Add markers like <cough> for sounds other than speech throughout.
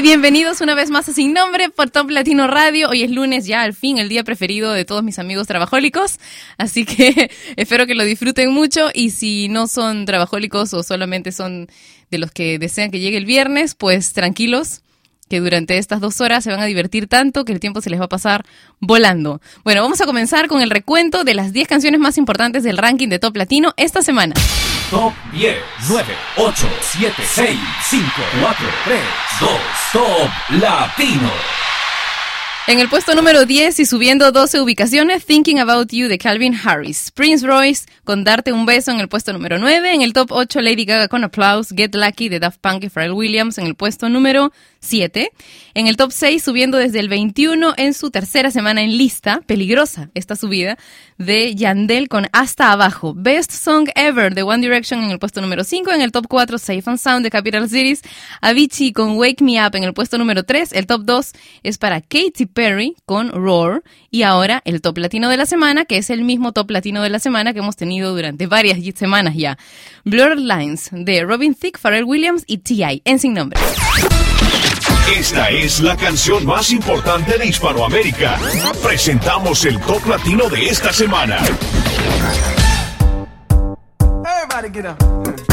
Bienvenidos una vez más a Sin Nombre por Top Latino Radio. Hoy es lunes, ya al fin, el día preferido de todos mis amigos trabajólicos. Así que <laughs> espero que lo disfruten mucho y si no son trabajólicos o solamente son de los que desean que llegue el viernes, pues tranquilos que durante estas dos horas se van a divertir tanto que el tiempo se les va a pasar volando. Bueno, vamos a comenzar con el recuento de las 10 canciones más importantes del ranking de Top Latino esta semana. Top 10, 9, 8, 7, 6, 5, 4, 3, 2, Top Latino. En el puesto número 10 y subiendo 12 ubicaciones, Thinking About You de Calvin Harris. Prince Royce con Darte un beso en el puesto número 9. En el top 8, Lady Gaga con Applause. Get Lucky de Daft Punk y Pharrell Williams en el puesto número 7. En el top 6, subiendo desde el 21 en su tercera semana en lista, peligrosa esta subida, de Yandel con Hasta Abajo. Best Song Ever de One Direction en el puesto número 5. En el top 4, Safe and Sound de Capital Cities. Avicii con Wake Me Up en el puesto número 3. El top 2 es para Katy Perry con Roar. Y ahora el top latino de la semana, que es el mismo top latino de la semana que hemos tenido durante varias semanas ya. Blurred Lines de Robin Thicke, Pharrell Williams y T.I. en sin nombre. Esta es la canción más importante de Hispanoamérica. Presentamos el top latino de esta semana. Everybody get up.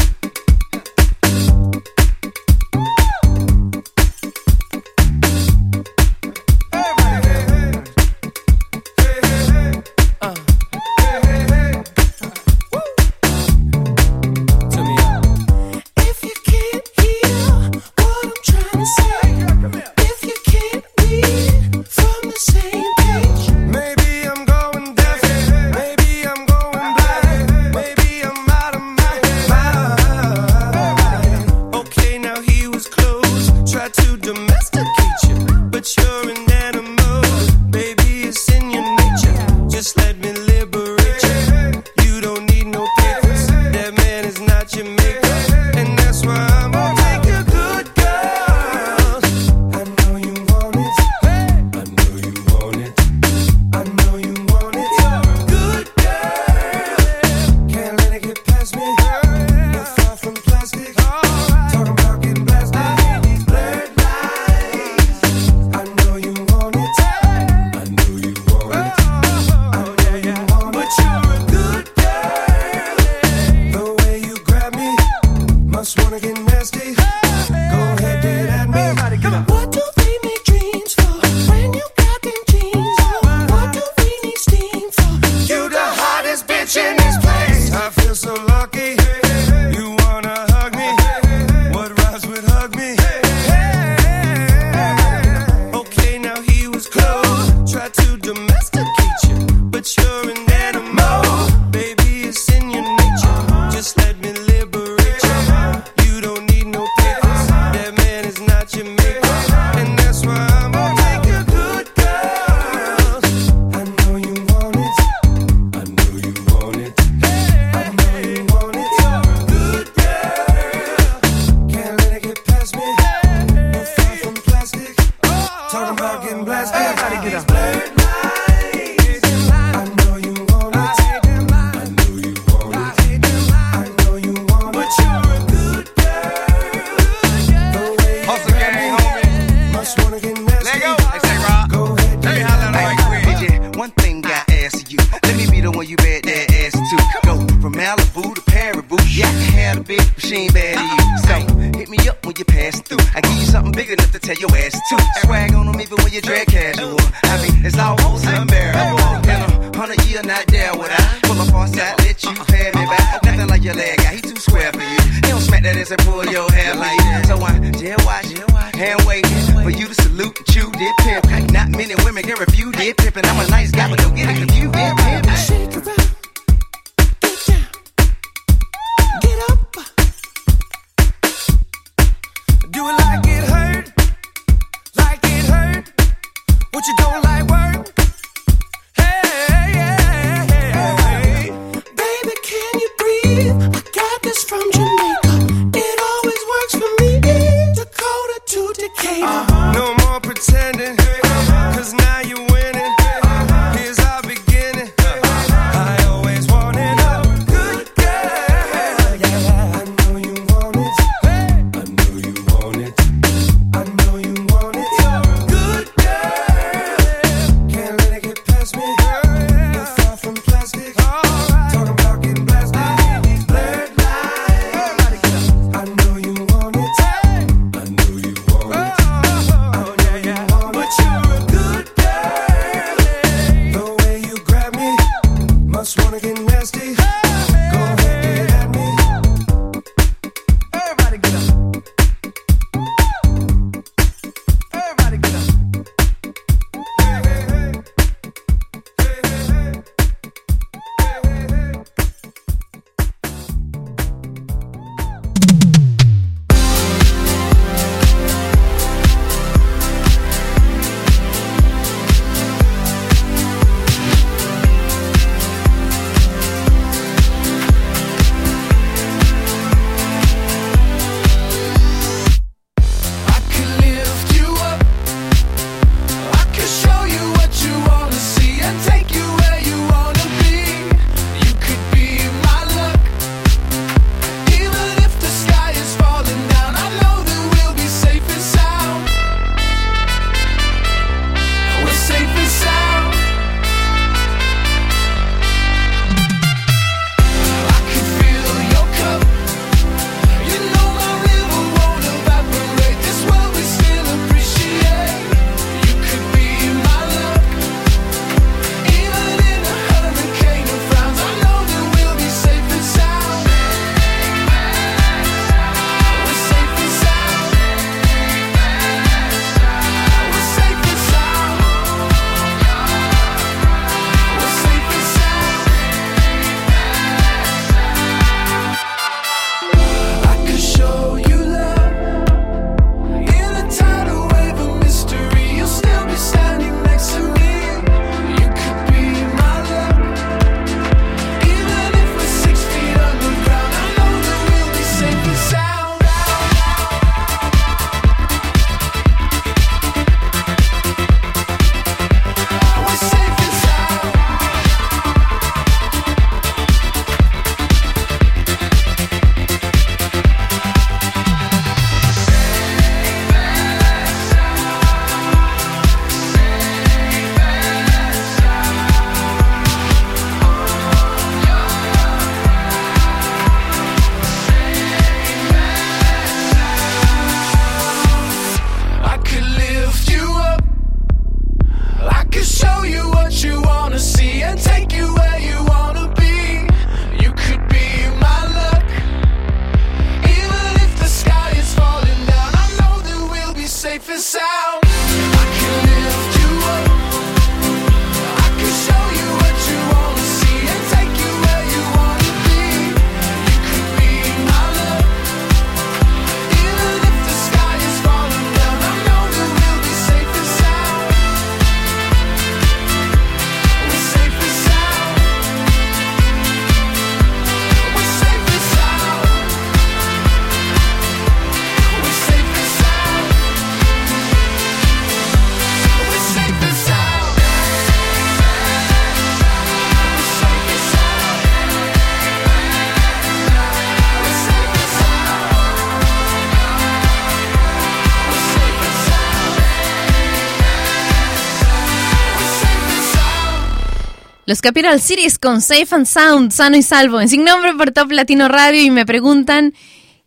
Los Capital Cities con Safe and Sound, sano y salvo, en sin nombre por Top Latino Radio y me preguntan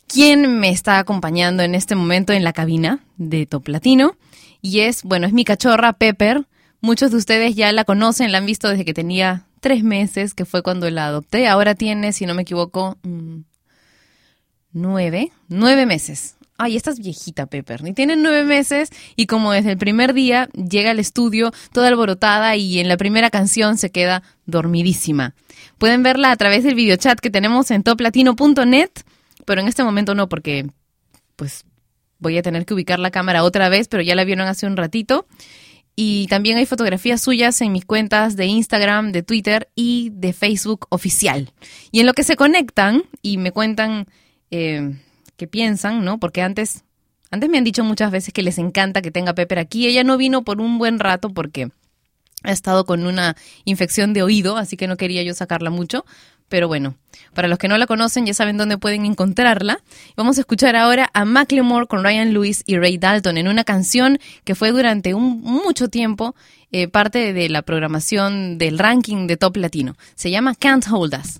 quién me está acompañando en este momento en la cabina de Top Latino. Y es, bueno, es mi cachorra Pepper. Muchos de ustedes ya la conocen, la han visto desde que tenía tres meses, que fue cuando la adopté. Ahora tiene, si no me equivoco, mm, nueve, nueve meses. Ay, esta es viejita, Pepper. Y tiene nueve meses y como desde el primer día llega al estudio toda alborotada y en la primera canción se queda dormidísima. Pueden verla a través del videochat que tenemos en toplatino.net, pero en este momento no porque pues voy a tener que ubicar la cámara otra vez, pero ya la vieron hace un ratito. Y también hay fotografías suyas en mis cuentas de Instagram, de Twitter y de Facebook oficial. Y en lo que se conectan y me cuentan eh, qué piensan, ¿no? Porque antes, antes me han dicho muchas veces que les encanta que tenga Pepper aquí. Ella no vino por un buen rato porque ha estado con una infección de oído, así que no quería yo sacarla mucho. Pero bueno, para los que no la conocen ya saben dónde pueden encontrarla. Vamos a escuchar ahora a Macklemore con Ryan Lewis y Ray Dalton en una canción que fue durante un, mucho tiempo eh, parte de la programación del ranking de Top Latino. Se llama Can't Hold Us.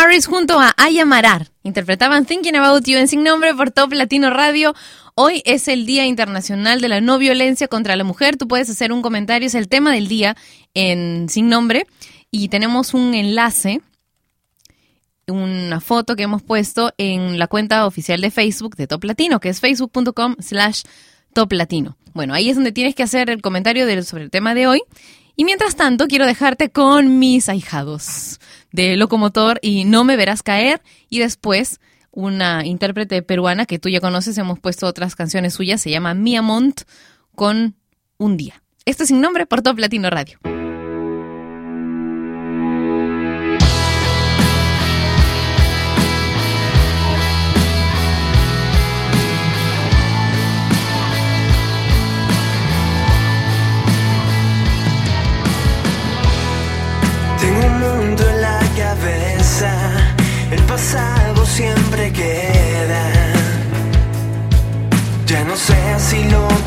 Harris junto a Aya Marar interpretaban Thinking About You en Sin Nombre por Top Latino Radio. Hoy es el Día Internacional de la No Violencia contra la Mujer. Tú puedes hacer un comentario, es el tema del día en Sin Nombre. Y tenemos un enlace, una foto que hemos puesto en la cuenta oficial de Facebook de Top Latino, que es facebook.com slash Top Latino. Bueno, ahí es donde tienes que hacer el comentario sobre el tema de hoy. Y mientras tanto, quiero dejarte con mis ahijados de Locomotor y No me verás caer. Y después, una intérprete peruana que tú ya conoces, hemos puesto otras canciones suyas, se llama Mia Mont con Un Día. Esto es sin nombre por Top Latino Radio.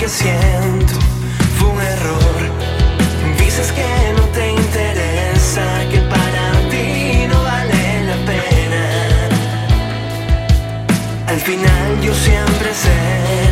Siento fue un error. Dices que no te interesa, que para ti no vale la pena. Al final yo siempre seré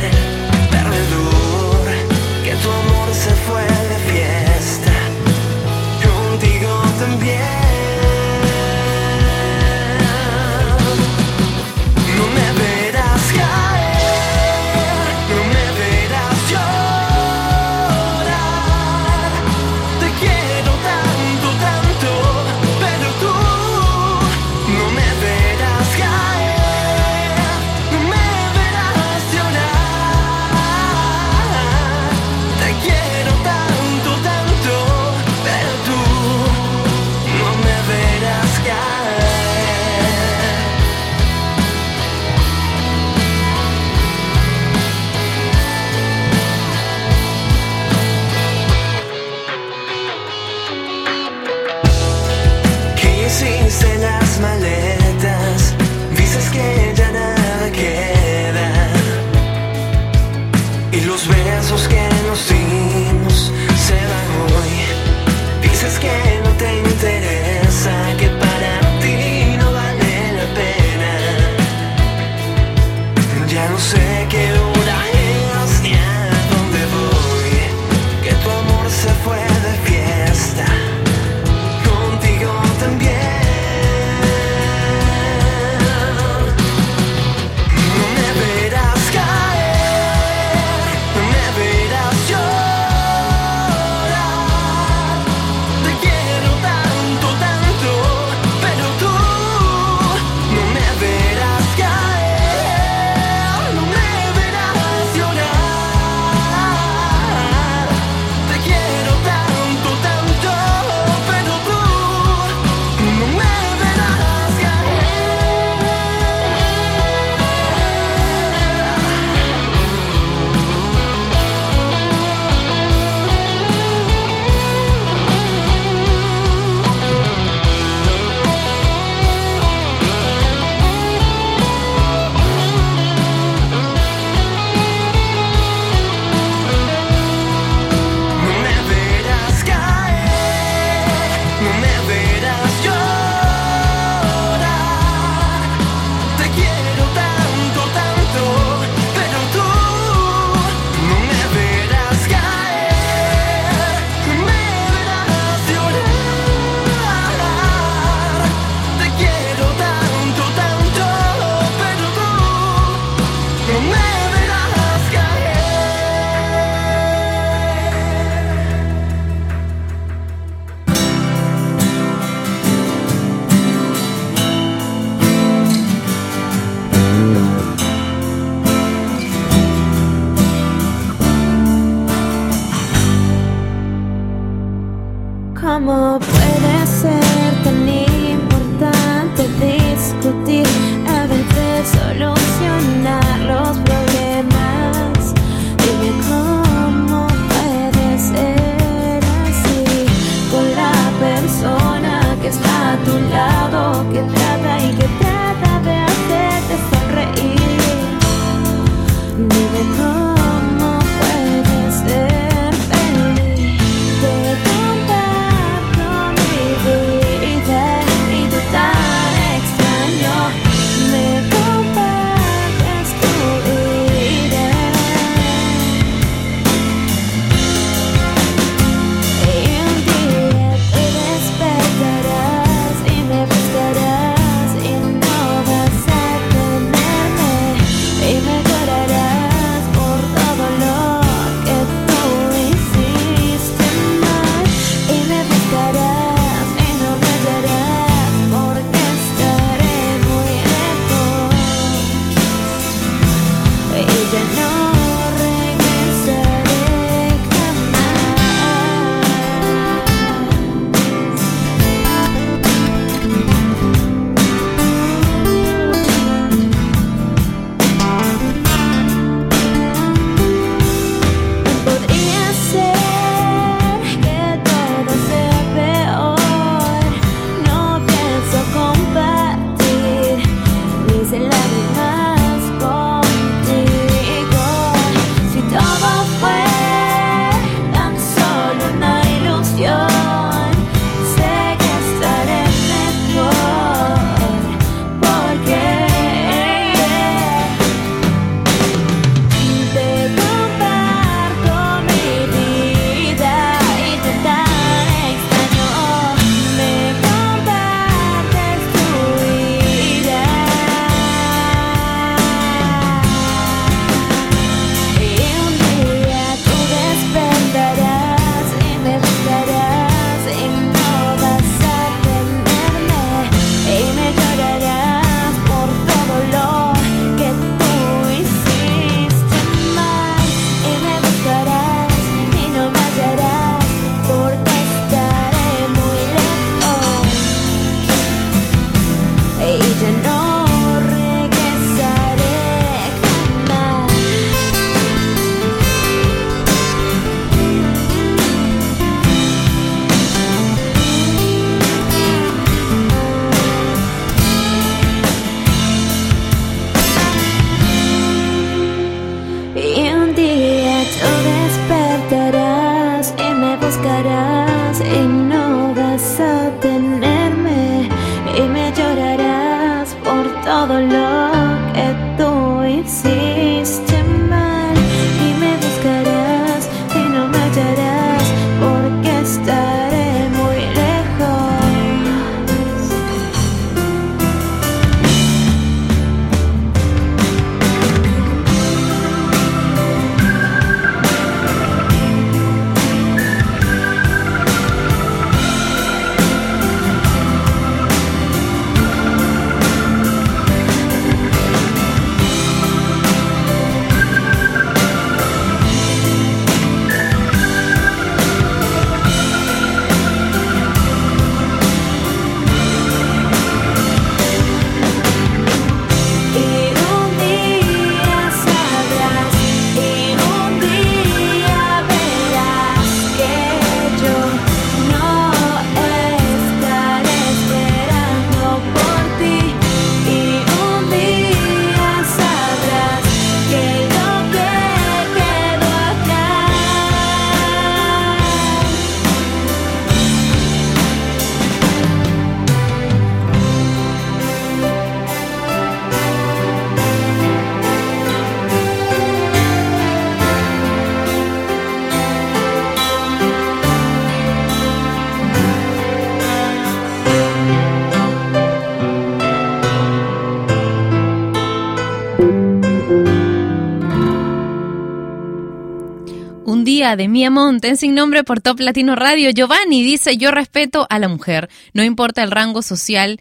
De Mia Monten, sin nombre por Top Latino Radio. Giovanni dice, yo respeto a la mujer, no importa el rango social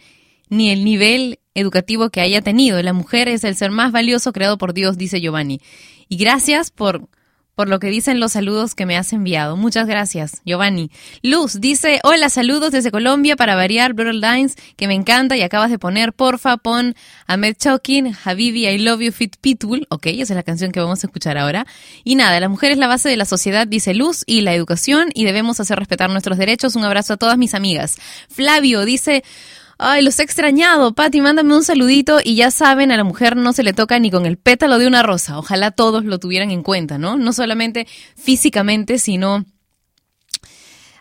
ni el nivel educativo que haya tenido. La mujer es el ser más valioso creado por Dios, dice Giovanni. Y gracias por por lo que dicen los saludos que me has enviado. Muchas gracias, Giovanni. Luz dice, hola, saludos desde Colombia para variar Brutal Lines, que me encanta y acabas de poner, porfa, pon Ahmed Chokin, Habibi, I Love You Fit Pitbull. Ok, esa es la canción que vamos a escuchar ahora. Y nada, la mujer es la base de la sociedad, dice Luz, y la educación, y debemos hacer respetar nuestros derechos. Un abrazo a todas mis amigas. Flavio dice... Ay, los he extrañado. Pati, mándame un saludito y ya saben, a la mujer no se le toca ni con el pétalo de una rosa. Ojalá todos lo tuvieran en cuenta, ¿no? No solamente físicamente, sino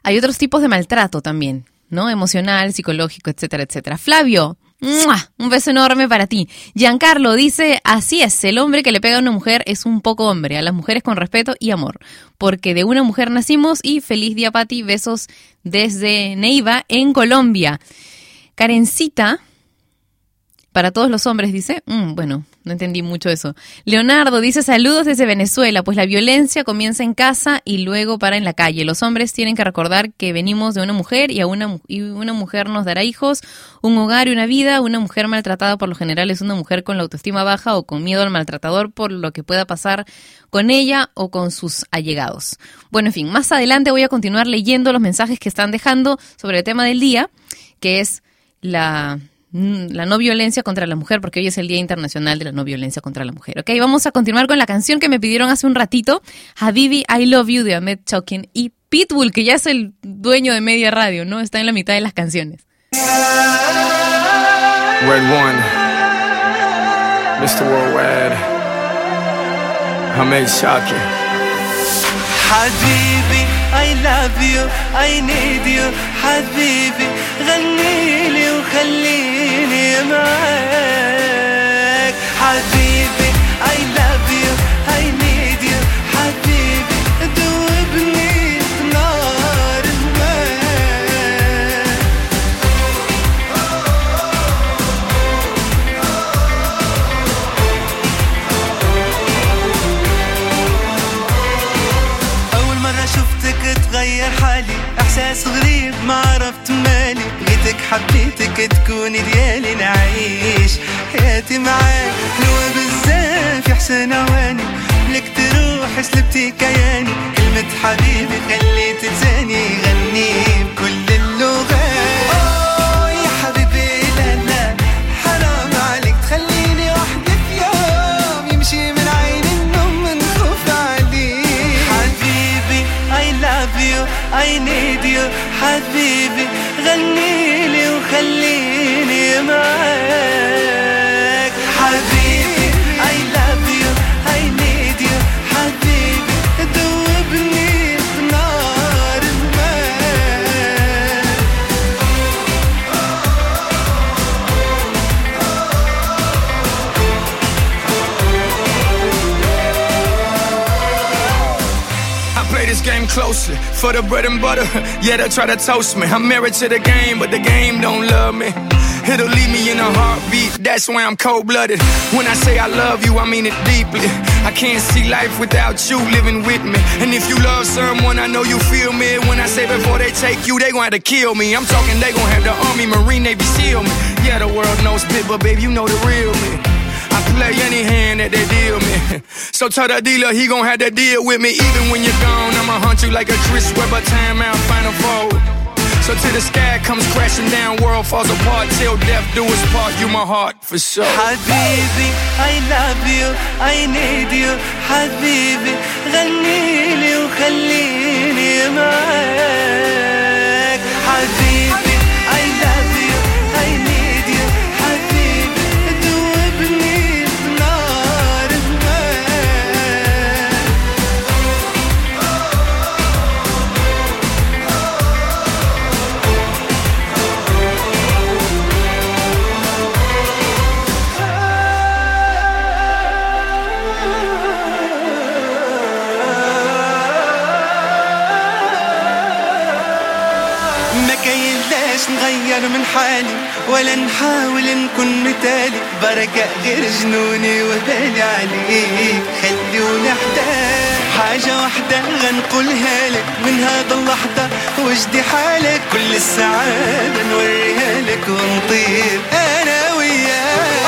hay otros tipos de maltrato también, ¿no? Emocional, psicológico, etcétera, etcétera. Flavio, un beso enorme para ti. Giancarlo dice, así es, el hombre que le pega a una mujer es un poco hombre, a las mujeres con respeto y amor, porque de una mujer nacimos y feliz día Pati, besos desde Neiva en Colombia. Karencita, para todos los hombres, dice, mm, bueno, no entendí mucho eso. Leonardo dice saludos desde Venezuela, pues la violencia comienza en casa y luego para en la calle. Los hombres tienen que recordar que venimos de una mujer y, a una, y una mujer nos dará hijos, un hogar y una vida. Una mujer maltratada por lo general es una mujer con la autoestima baja o con miedo al maltratador por lo que pueda pasar con ella o con sus allegados. Bueno, en fin, más adelante voy a continuar leyendo los mensajes que están dejando sobre el tema del día, que es la, mm, la no violencia contra la mujer, porque hoy es el Día Internacional de la No Violencia contra la Mujer. Ok, vamos a continuar con la canción que me pidieron hace un ratito, Habibi I Love You de Ahmed Chokin y Pitbull, que ya es el dueño de Media Radio, ¿no? Está en la mitad de las canciones. Red One, Mr. Worldwide, Ahmed Chokin. Habibi. I love you I need you حبيبي غنيلي وخليني معاك. حبيبي إحساس غريب ما عرفت مالي. لقيتك حبيتك تكوني ديالي نعيش حياتي معاك. حلوة بزاف يا حسن عواني لك تروح سلبتي كياني كلمة حبيبي خليت لساني يغني بكل اللغات. يا حبيبي لا لا. حرام عليك تخليني يوم يمشي من عين النوم حبيبي I love you I need you حبيبي غنيلي وخليني معاك. Closely for the bread and butter. <laughs> Yeah, they try to toast me. I'm married to the game, but the game don't love me. It'll leave me in a heartbeat. That's why I'm cold blooded. When I say I love you, I mean it deeply. I can't see life without you living with me. And if you love someone, I know you feel me. When I say before they take you, they gon' have to kill me. I'm talking, they gon' have the Army, Marine, Navy SEAL me. Yeah, the world knows spit, but babe, you know the real me. I play any hand that they deal me. <laughs> So tell the dealer he gon' have to deal with me. Even when you're gone, I'ma hunt you like a Chris Webber timeout final fold. So till the sky comes crashing down, world falls apart. Till death do us part, you my heart for sure. حبيبي I love you I need you حبيبي غنيلي وخليني معاك نغير من حالي ولا نحاول نكون مثالي. بركة غير جنوني وبالي عليك. خليوني احتاج حاجة واحدة غنقولها لك. من هذا اللحظة وجدي حالك. كل السعادة نوريها لك ونطير أنا وياك.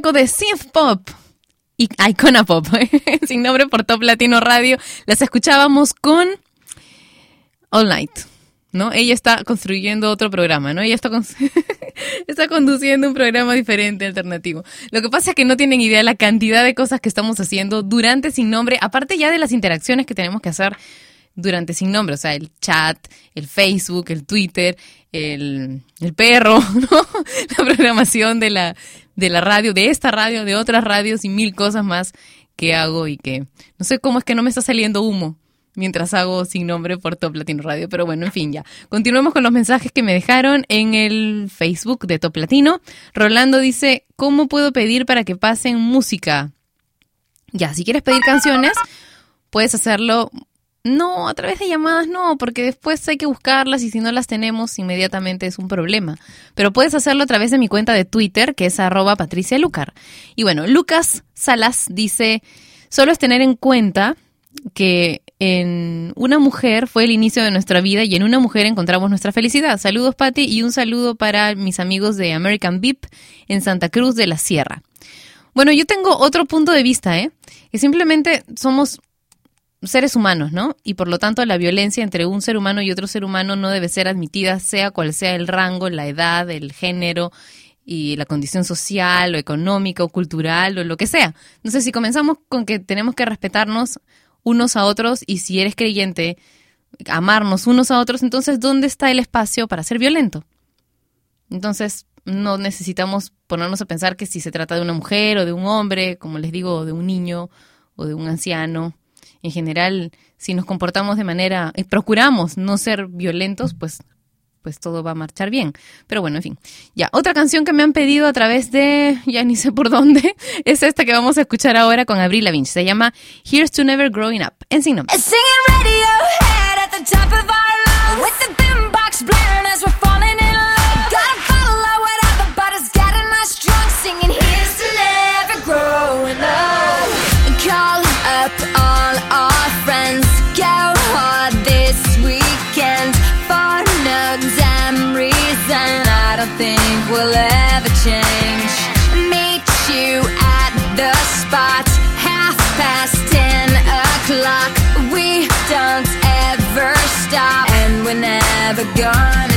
De synth pop y Icona Pop, <laughs> sin nombre por Top Latino Radio. Las escuchábamos con All Night. ¿No? Ella está construyendo otro programa, ¿no? Ella está, <laughs> está conduciendo un programa diferente, alternativo. Lo que pasa es que no tienen idea la cantidad de cosas que estamos haciendo durante Sin Nombre, aparte ya de las interacciones que tenemos que hacer durante Sin Nombre, o sea, el chat, el Facebook, el Twitter, el, el perro, <laughs> ¿no? La programación de la, de la radio, de esta radio, de otras radios y mil cosas más que hago y que no sé cómo es que no me está saliendo humo mientras hago sin nombre por Top Latino Radio. Pero bueno, en fin, ya. Continuemos con los mensajes que me dejaron en el Facebook de Top Latino. Rolando dice, ¿cómo puedo pedir para que pasen música? Ya, si quieres pedir canciones, puedes hacerlo. No, a través de llamadas no, porque después hay que buscarlas y si no las tenemos, inmediatamente es un problema. Pero puedes hacerlo a través de mi cuenta de Twitter, que es arroba Patricia Lucar. Y bueno, Lucas Salas dice, solo es tener en cuenta que en una mujer fue el inicio de nuestra vida y en una mujer encontramos nuestra felicidad. Saludos, Patti, y un saludo para mis amigos de American VIP en Santa Cruz de la Sierra. Bueno, yo tengo otro punto de vista, ¿eh? Que simplemente somos seres humanos, ¿no? Y por lo tanto la violencia entre un ser humano y otro ser humano no debe ser admitida, sea cual sea el rango, la edad, el género y la condición social o económica o cultural o lo que sea. Entonces, si comenzamos con que tenemos que respetarnos unos a otros y si eres creyente, amarnos unos a otros, entonces, ¿dónde está el espacio para ser violento? Entonces, no necesitamos ponernos a pensar que si se trata de una mujer o de un hombre, como les digo, de un niño o de un anciano, en general, si nos comportamos de manera, eh, procuramos no ser violentos, pues pues todo va a marchar bien. Pero bueno, en fin. Ya, otra canción que me han pedido a través de, ya ni sé por dónde, <laughs> es esta que vamos a escuchar ahora con Avril Lavigne. Se llama Here's to Never Growing Up. En nombre. Singing never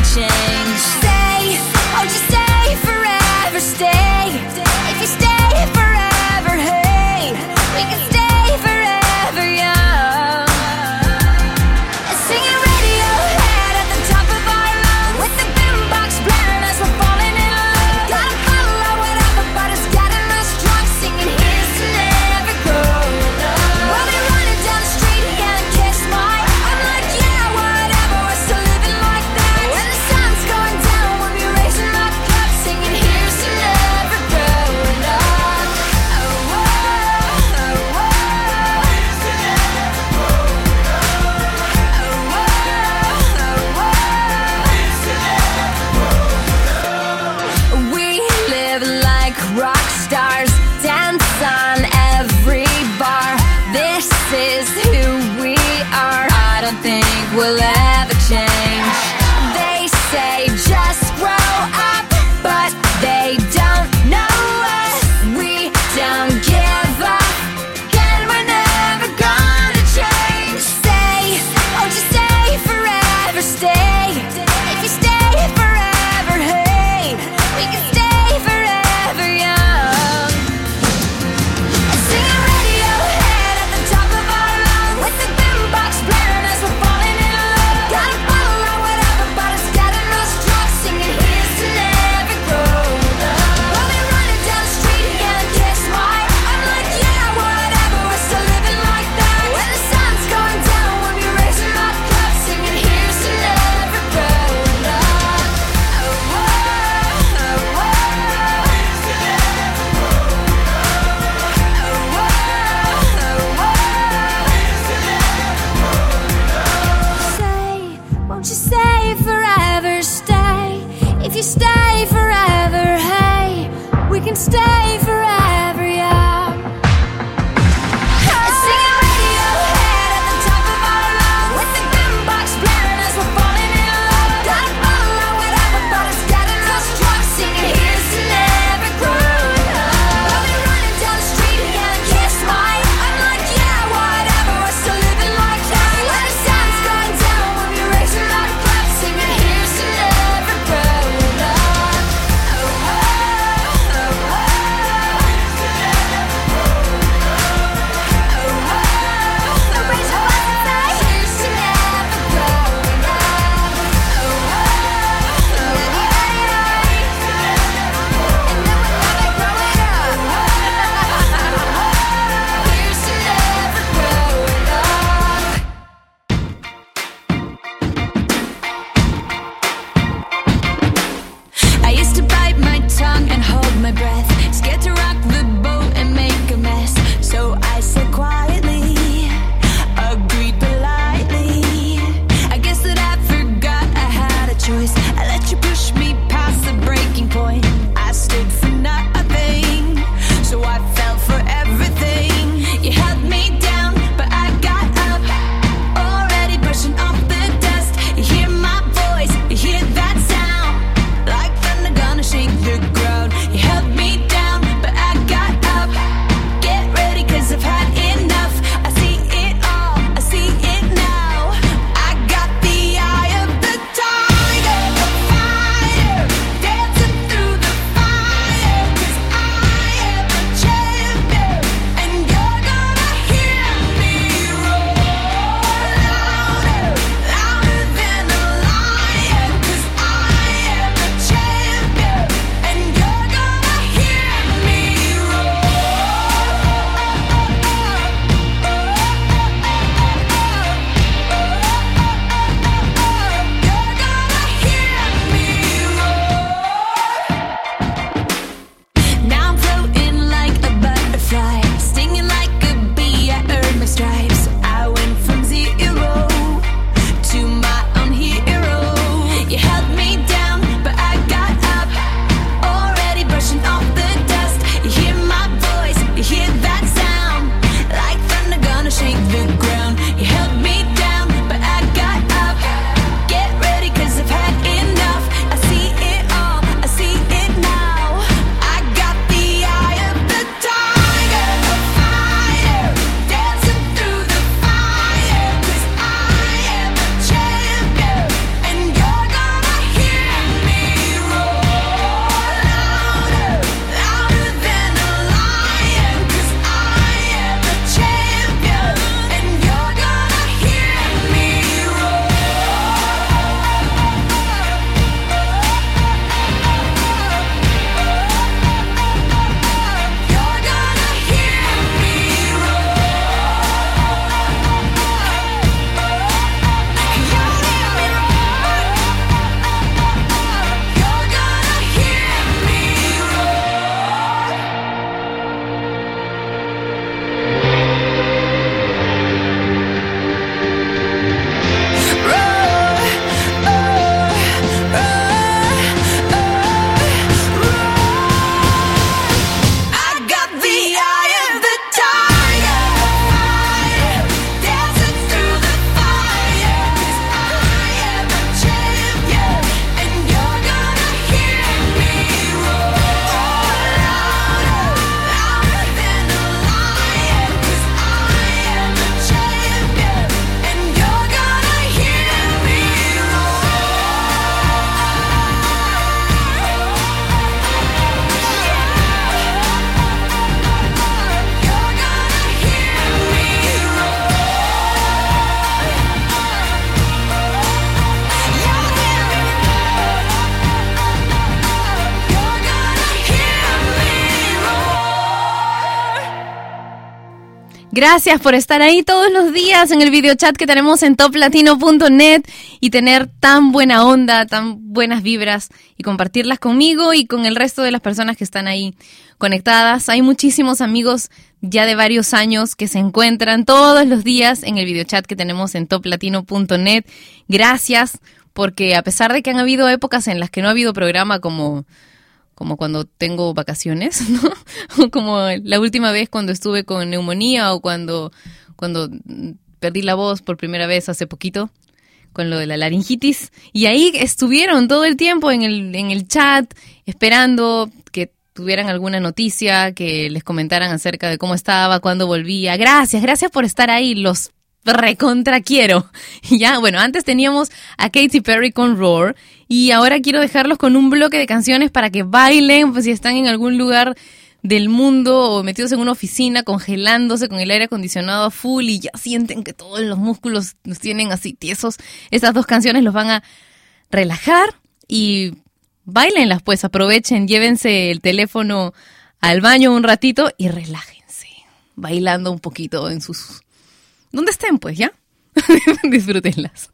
Gracias por estar ahí todos los días en el videochat que tenemos en toplatino.net y tener tan buena onda, tan buenas vibras y compartirlas conmigo y con el resto de las personas que están ahí conectadas. Hay muchísimos amigos ya de varios años que se encuentran todos los días en el videochat que tenemos en toplatino.net. Gracias porque a pesar de que han habido épocas en las que no ha habido programa como como cuando tengo vacaciones, <laughs> ¿no? O como la última vez cuando estuve con neumonía o cuando, cuando perdí la voz por primera vez hace poquito con lo de la laringitis. Y ahí estuvieron todo el tiempo en el, en el chat esperando que tuvieran alguna noticia, que les comentaran acerca de cómo estaba, cuándo volvía. Gracias, gracias por estar ahí. Los recontra quiero. <laughs> Ya, bueno, antes teníamos a Katy Perry con Roar y ahora quiero dejarlos con un bloque de canciones para que bailen, pues si están en algún lugar del mundo o metidos en una oficina congelándose con el aire acondicionado a full y ya sienten que todos los músculos los tienen así tiesos. Estas dos canciones los van a relajar y bailenlas pues, aprovechen, llévense el teléfono al baño un ratito y relájense, bailando un poquito en sus ¿Dónde estén, pues, ya? <laughs> Disfrútenlas.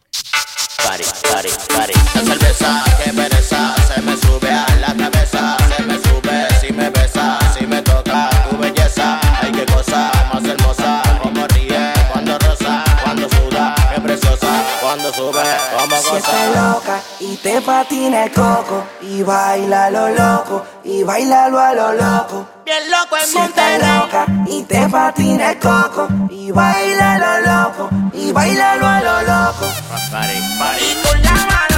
La cerveza que pereza se me sube a la cabeza. Y te patina el coco y baila lo loco y bailalo a lo loco. Bien loco en Si estás loca y te patina el coco y baila lo loco y bailalo a lo loco. Pari, pari. Y con la mano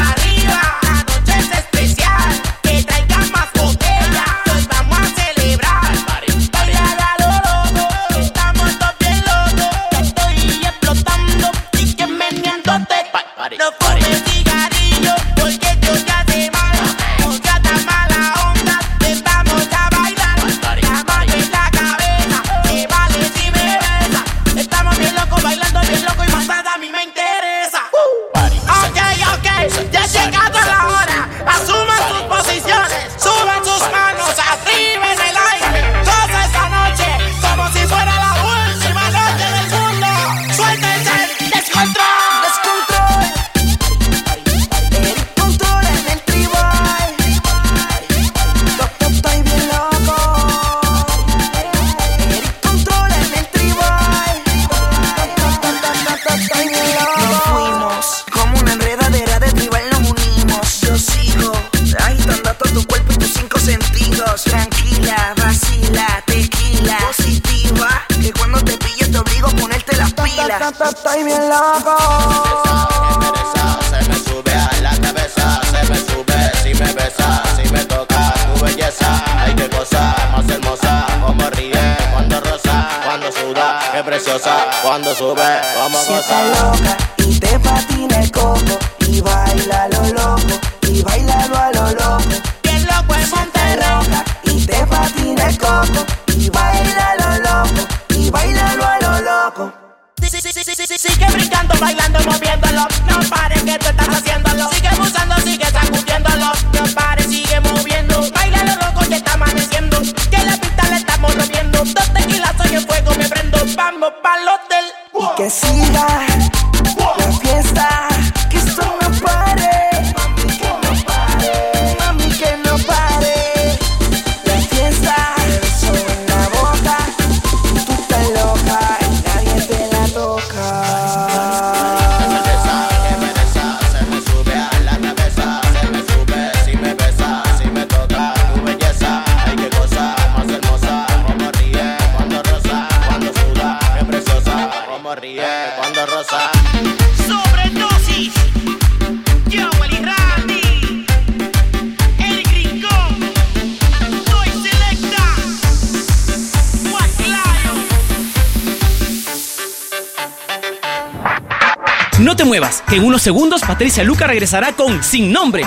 segundos Patricia Luca regresará con Sin Nombre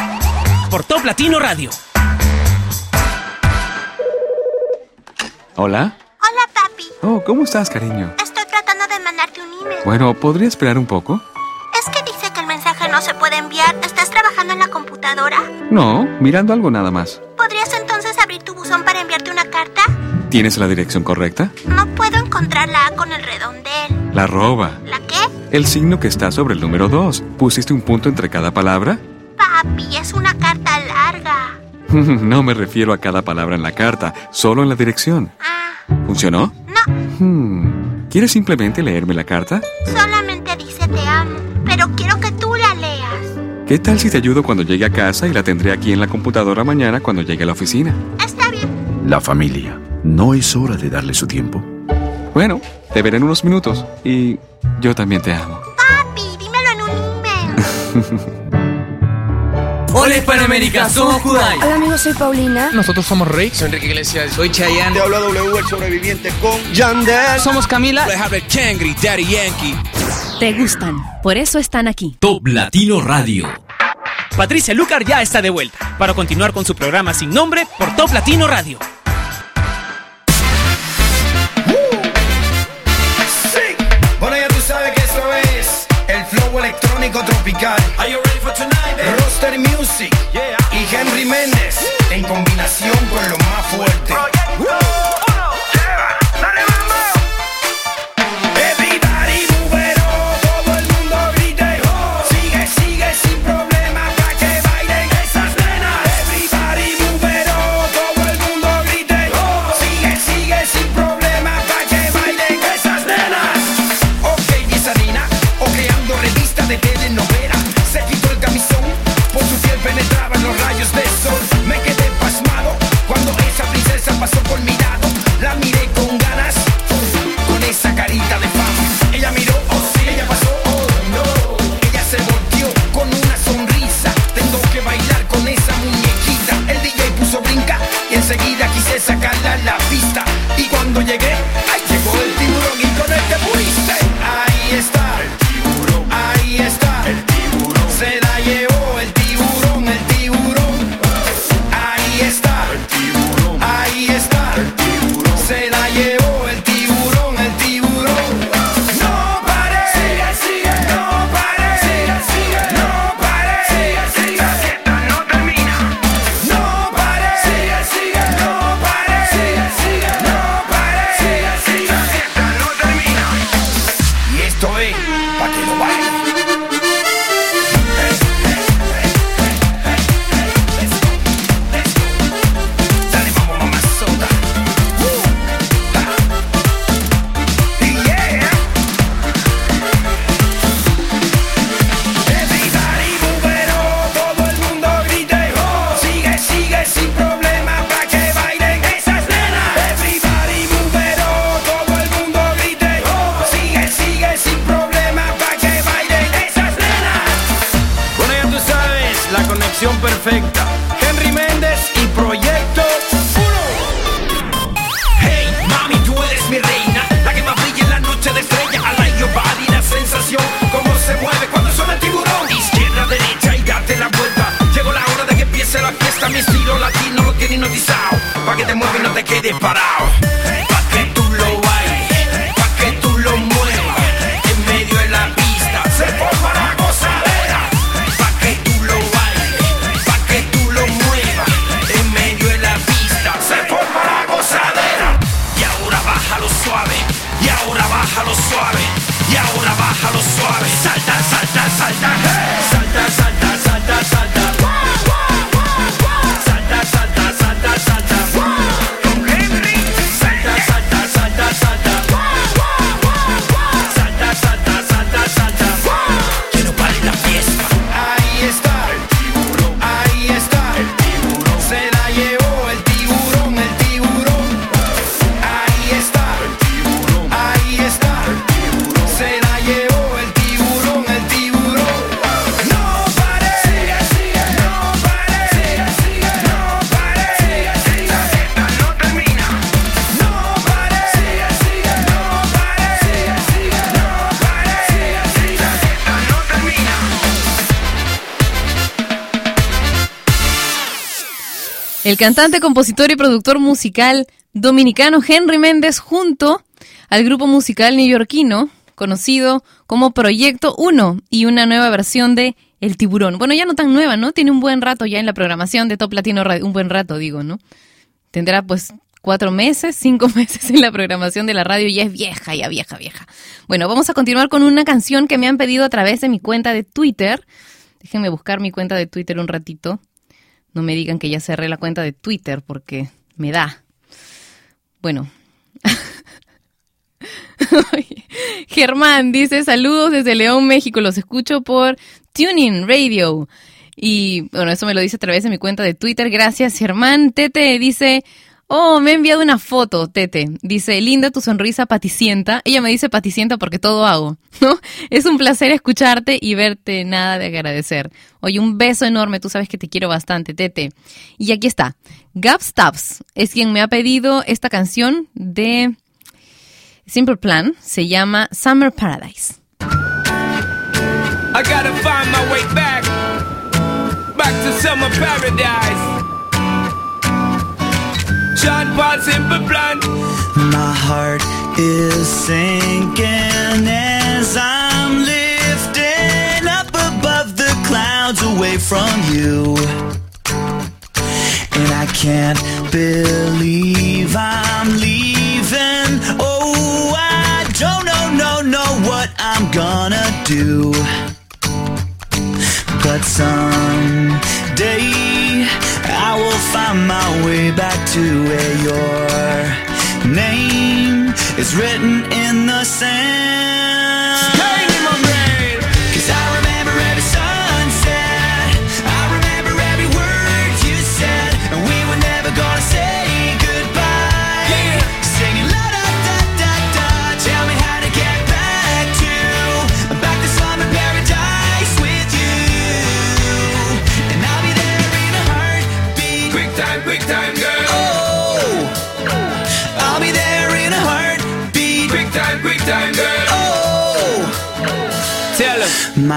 por Top Latino Radio. Hola. Hola, papi. Oh, ¿cómo estás, cariño? Estoy tratando de mandarte un email. Bueno, ¿podría esperar un poco? Es que dice que el mensaje no se puede enviar. ¿Estás trabajando en la computadora? No, mirando algo nada más. ¿Podrías entonces abrir tu buzón para enviarte una carta? ¿Tienes la dirección correcta? No puedo encontrar la A con el redondel. La arroba. El signo que está sobre el número 2. ¿Pusiste un punto entre cada palabra? Papi, es una carta larga. <laughs> no me refiero a cada palabra en la carta, solo en la dirección. ¿Funcionó? No, Hmm. ¿Quieres simplemente leerme la carta? solamente dice te amo, pero quiero que tú la leas. ¿Qué tal si te ayudo cuando llegue a casa y la tendré aquí en la computadora mañana cuando llegue a la oficina? Está bien. La familia. ¿No es hora de darle su tiempo? Bueno, te veré en unos minutos y yo también te amo. Papi, dímelo en un email. <laughs> Hola Hispanoamérica, somos Kudai. Hola amigos, soy Paulina. Nosotros somos Rey. Soy Enrique Iglesias. Soy Chayanne. Te habla W, el sobreviviente con Yandel. Somos Camila. Kangri, Daddy Yankee. Te gustan, por eso están aquí. Top Latino Radio. Patricia Lucar ya está de vuelta para continuar con su programa sin nombre por Top Latino Radio. El cantante, compositor y productor musical dominicano Henry Méndez junto al grupo musical neoyorquino conocido como Proyecto 1 y una nueva versión de El Tiburón. Bueno, ya no tan nueva, ¿no? Tiene un buen rato ya en la programación de Top Latino Radio, un buen rato digo, ¿no? Tendrá pues cuatro meses, cinco <laughs> meses en la programación de la radio, ya es vieja, ya vieja, vieja. Bueno, vamos a continuar con una canción que me han pedido a través de mi cuenta de Twitter. Déjenme buscar mi cuenta de Twitter un ratito. No me digan que ya cerré la cuenta de Twitter porque me da. Bueno. <laughs> Germán dice saludos desde León, México. Los escucho por Tuning Radio. Y bueno, eso me lo dice a través de mi cuenta de Twitter. Gracias, Germán. Tete dice, Oh, me ha enviado una foto, Tete. Dice, linda tu sonrisa paticienta. Ella me dice paticienta porque todo hago, <laughs> ¿no? Es un placer escucharte y verte, nada de agradecer. Oye, un beso enorme, tú sabes que te quiero bastante, Tete. Y aquí está, Gaps es quien me ha pedido esta canción de Simple Plan, se llama Summer Paradise. I gotta find my way back, back to Summer Paradise. John Paul Simple Plan. My heart is sinking as I'm lifting up above the clouds away from you. And I can't believe I'm leaving. Oh, I don't know, no, know what I'm gonna do. But someday find my way back to where your name is written in the sand.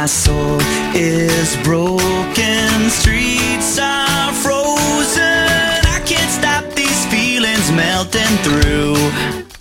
my soul is broken. Streets are frozen. I can't stop these feelings melting through.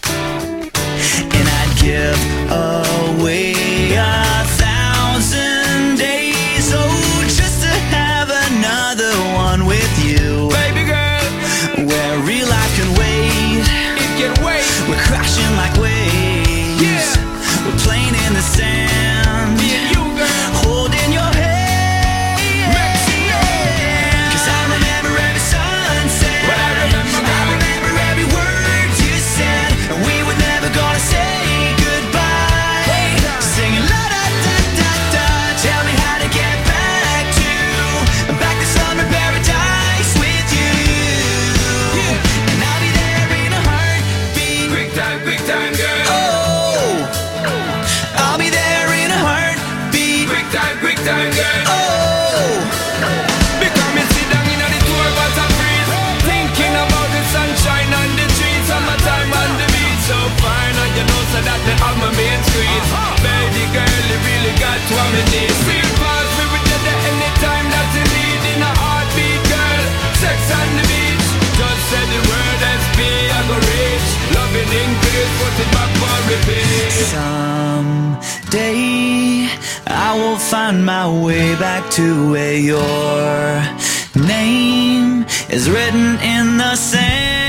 back to where your name is written in the sand.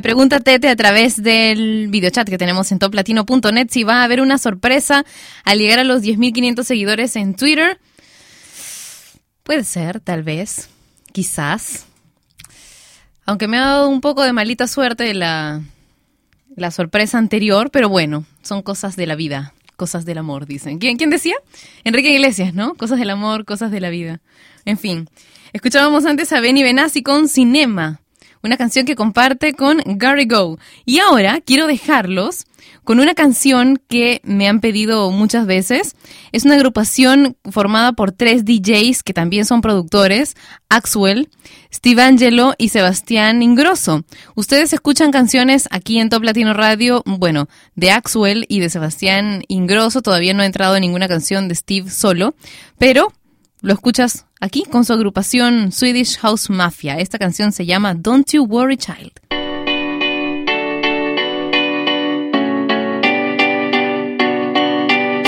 Pregunta Tete a través del videochat que tenemos en toplatino.net si va a haber una sorpresa al llegar a los 10.500 seguidores en Twitter. Puede ser, tal vez, quizás. Aunque me ha dado un poco de malita suerte la, la sorpresa anterior, pero bueno, son cosas de la vida, cosas del amor, dicen. ¿Quién, quién decía? Enrique Iglesias, ¿no? Cosas del amor, cosas de la vida. En fin, escuchábamos antes a Benny Benassi con Cinema, una canción que comparte con Gary Go. Y ahora quiero dejarlos con una canción que me han pedido muchas veces. Es una agrupación formada por tres DJs que también son productores, Axwell, Steve Angelo y Sebastián Ingrosso. Ustedes escuchan canciones aquí en Top Latino Radio, bueno, de Axwell y de Sebastián Ingrosso. Todavía no he entrado en ninguna canción de Steve solo, pero lo escuchas aquí con su agrupación Swedish House Mafia. Esta canción se llama Don't You Worry Child.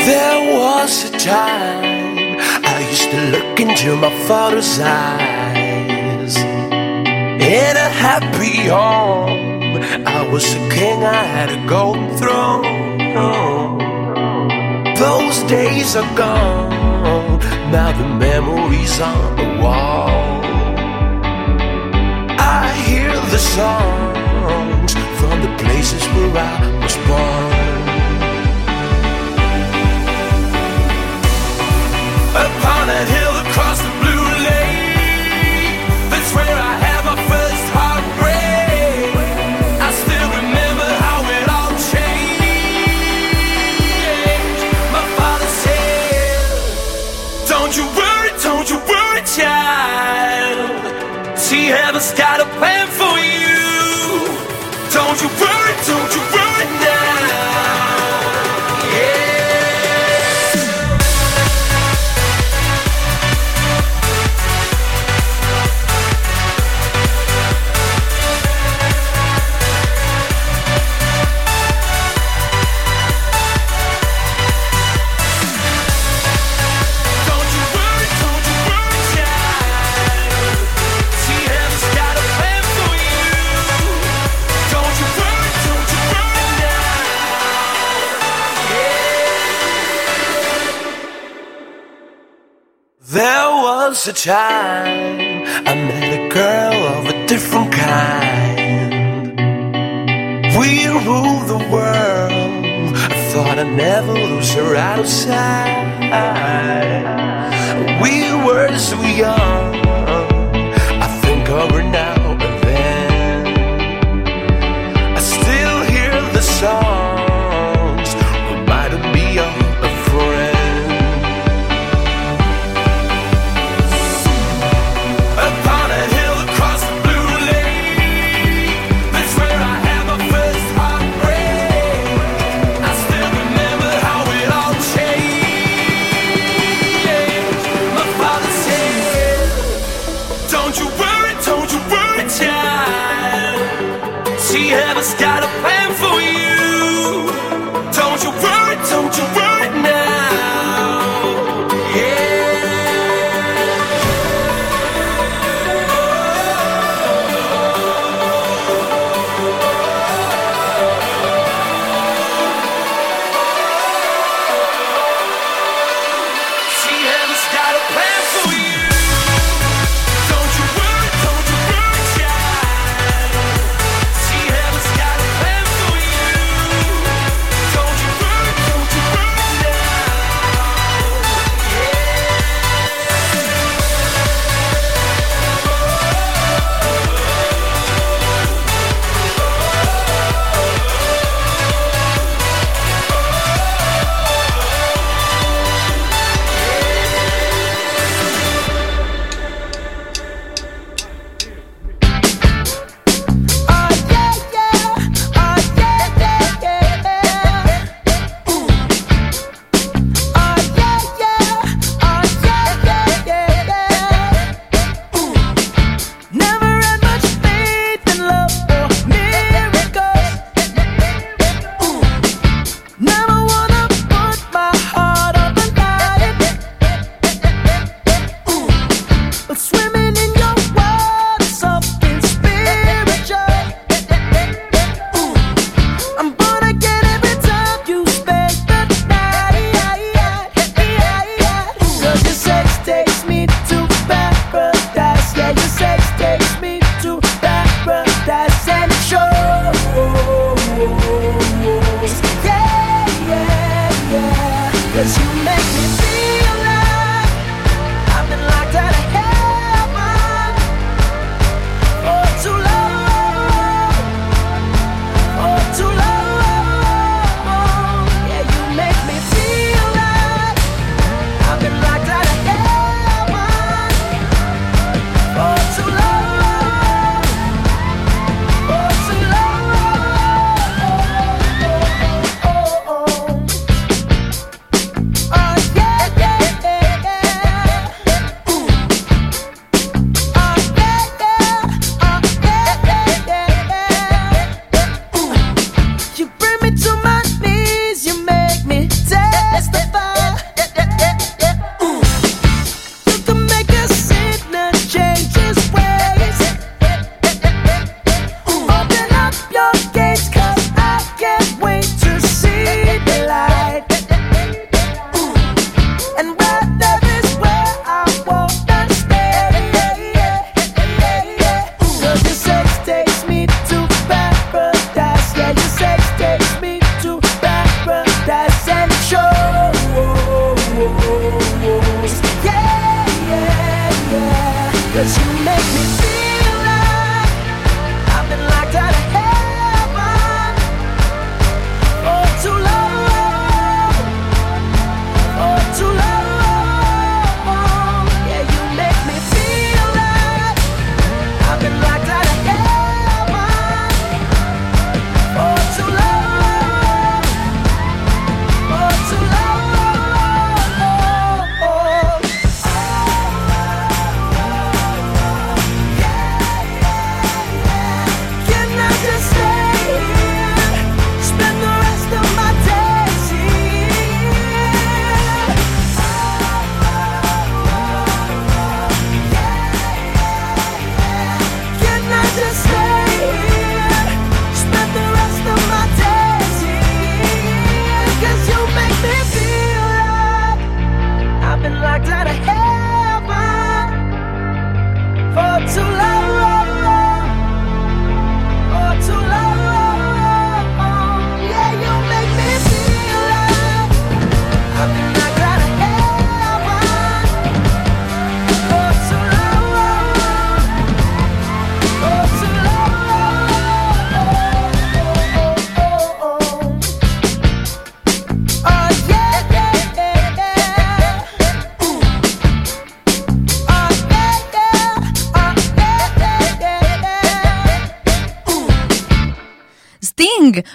There was a time I used to look into my father's eyes. In a happy home, I was a king, I had a golden throne. Those days are gone, now the memories on the wall. I hear the songs from the places where I was born. Heaven's got a plan There was a time I met a girl of a different kind. We ruled the world. I thought I'd never lose her out of sight. We were so young. I think of her now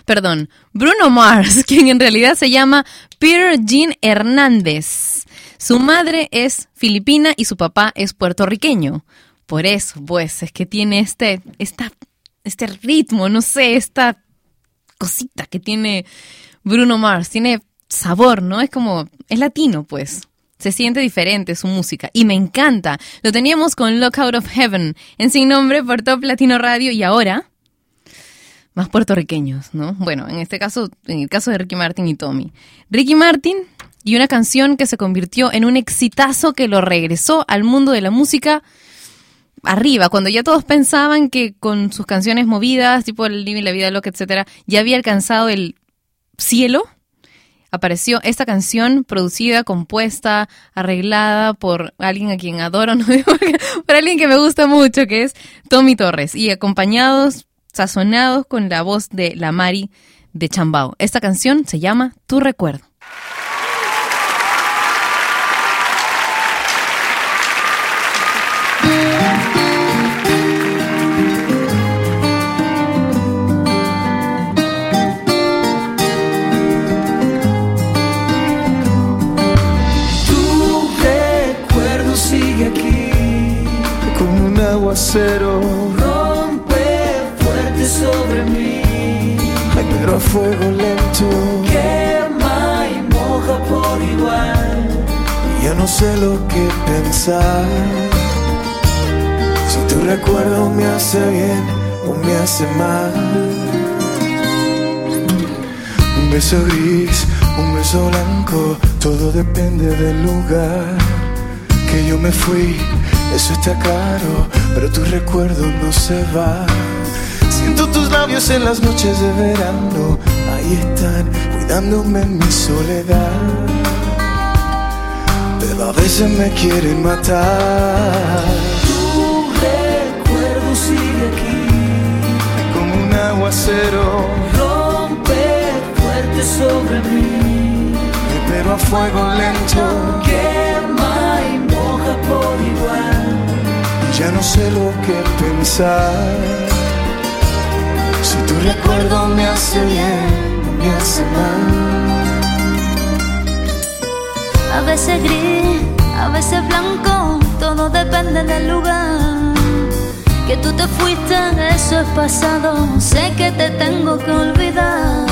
perdón, Bruno Mars, <laughs> quien en realidad se llama Peter Jean Hernández. Su madre es filipina y su papá es puertorriqueño. Por eso, pues, es que tiene este, esta, este ritmo, no sé, esta cosita que tiene Bruno Mars. Tiene sabor, ¿no? Es como, es latino, pues. Se siente diferente su música y me encanta. Lo teníamos con Lock Out of Heaven en Sin Nombre por Top Latino Radio y ahora más puertorriqueños, ¿no? Bueno, en este caso, en el caso de Ricky Martin y Tommy. Ricky Martin y una canción que se convirtió en un exitazo que lo regresó al mundo de la música arriba, cuando ya todos pensaban que con sus canciones movidas, tipo el Living la Vida Loca, etcétera, ya había alcanzado el cielo. Apareció esta canción producida, compuesta, arreglada por alguien a quien adoro, <laughs> no por alguien que me gusta mucho, que es Tommy Torres, y acompañados, sazonados con la voz de la Mari de Chambao. Esta canción se llama Tu Recuerdo. No sé lo que pensar. Si tu recuerdo me hace bien o me hace mal. Un beso gris, un beso blanco, todo depende del lugar que yo me fui. Eso está caro, pero tu recuerdo no se va. Siento tus labios en las noches de verano, ahí están, cuidándome en mi soledad. Pero a veces me quieren matar. Tu recuerdo sigue aquí Como un aguacero, Rompe fuerte sobre mí pero a fuego lento. Quema y moja por igual Ya no sé lo que pensar. Si tu recuerdo me hace bien o me hace mal. A veces gris, a veces blanco, todo depende del lugar. Que tú te fuiste, eso es pasado, sé que te tengo que olvidar.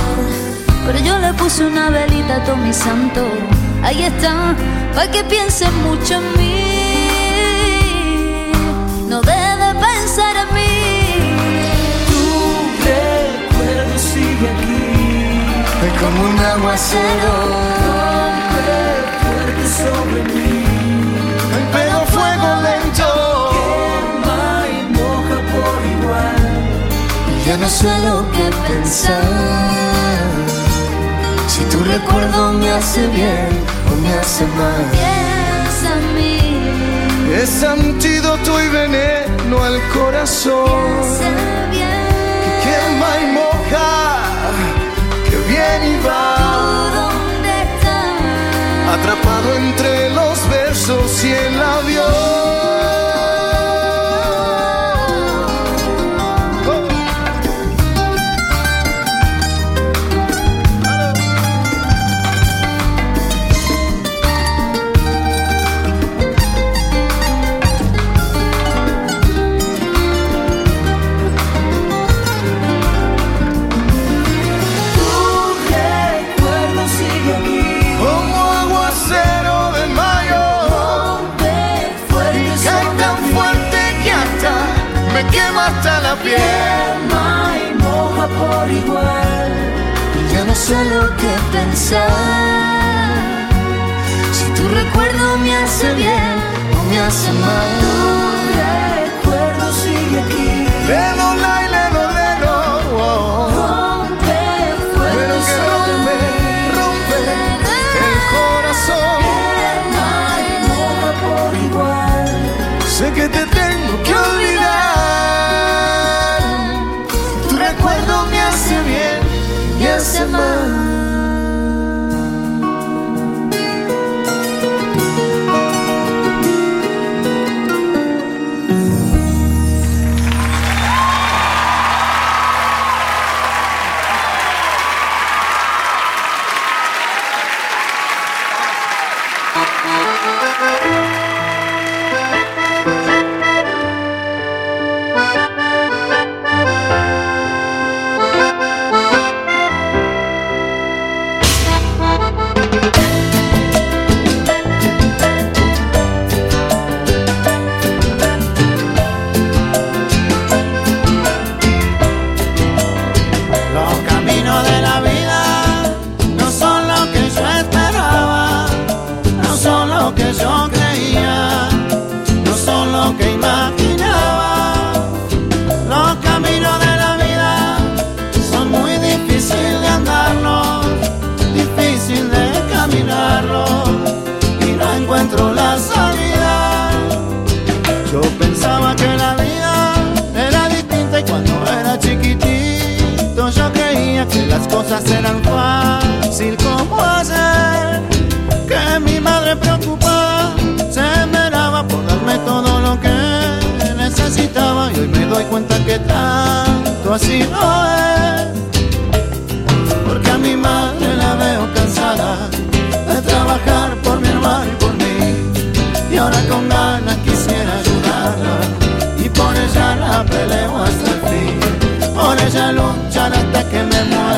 Pero yo le puse una velita a todo mi santo, ahí está, para que pienses mucho en mí. No debe pensar en mí. Tu recuerdo sigue aquí Es como un aguacero, sobre mí. Pero fuego lento quema y moja por igual. Ya no sé lo que pensar. Si tu recuerdo me hace bien o me hace mal. Piensa en mí. Es antídoto y veneno al corazón. Piensa bien. Que quema y moja. Que viene y va. entre los versos y el avión. pierna y moja por igual. Ya no sé lo que pensar. Si tu recuerdo me hace bien o me hace mal. Tu recuerdo sigue aquí. Lelo, lai, lelo, lelo. Oh. Rompe fuego, que rompe, rompe el corazón. Pierna y moja por igual. Sé que te tengo my las cosas eran fácil como hacer que mi madre preocupada se meraba por darme todo lo que necesitaba. Y hoy me doy cuenta que tanto así no es. Porque a mi madre la veo cansada de trabajar por mi hermano y por mí. Y ahora con ganas quisiera ayudarla. Y por ella la peleo hasta el fin. Por ella luchar hasta que me muera.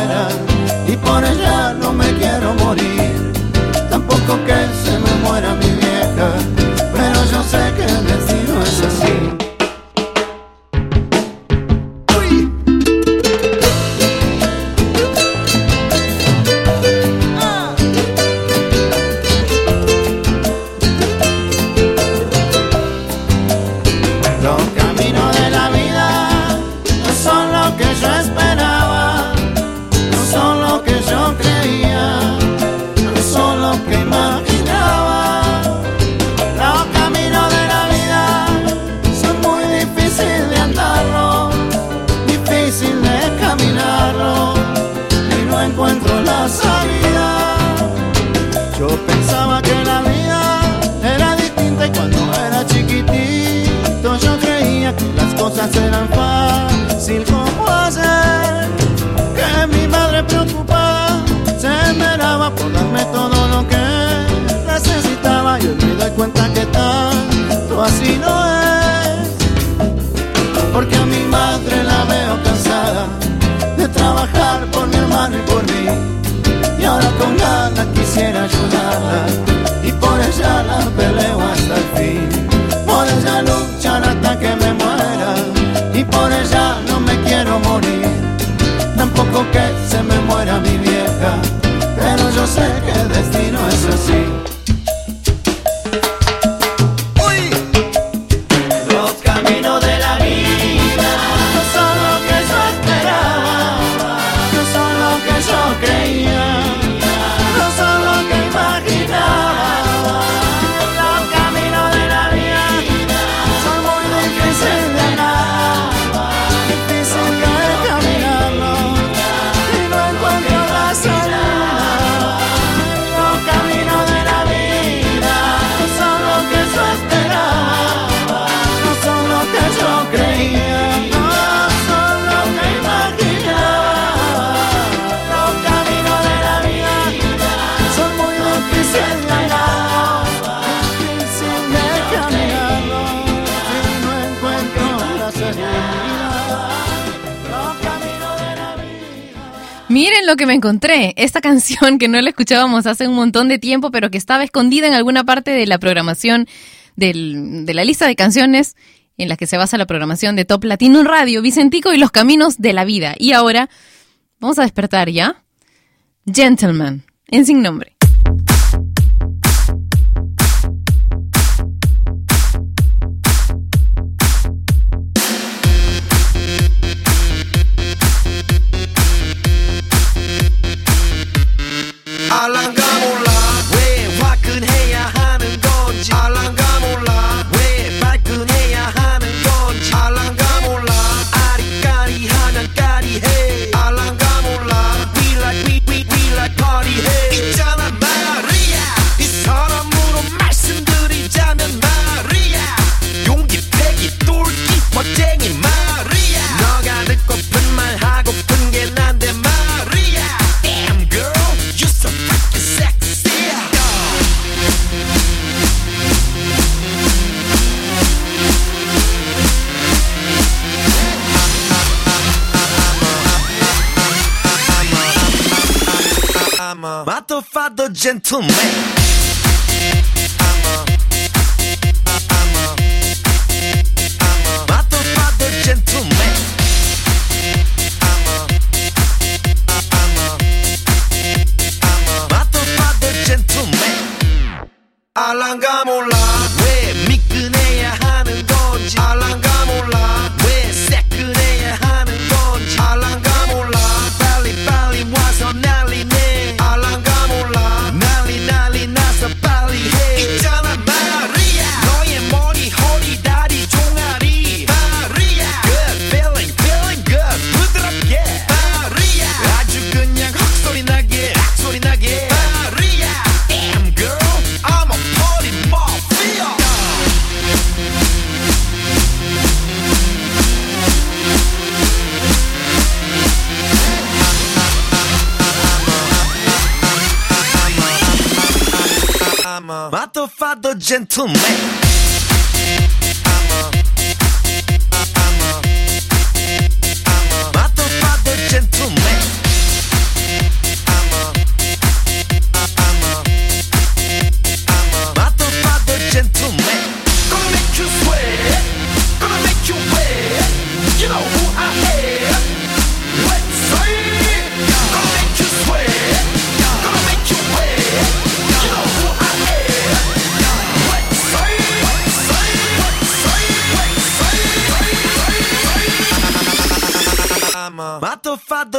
esta canción que no la escuchábamos hace un montón de tiempo, pero que estaba escondida en alguna parte de la programación del, de la lista de canciones en las que se basa la programación de Top Latino Radio, Vicentico y los caminos de la vida. Y ahora vamos a despertar ya. Gentleman, en sin nombre. gentleman. gentleman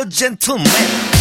gentleman.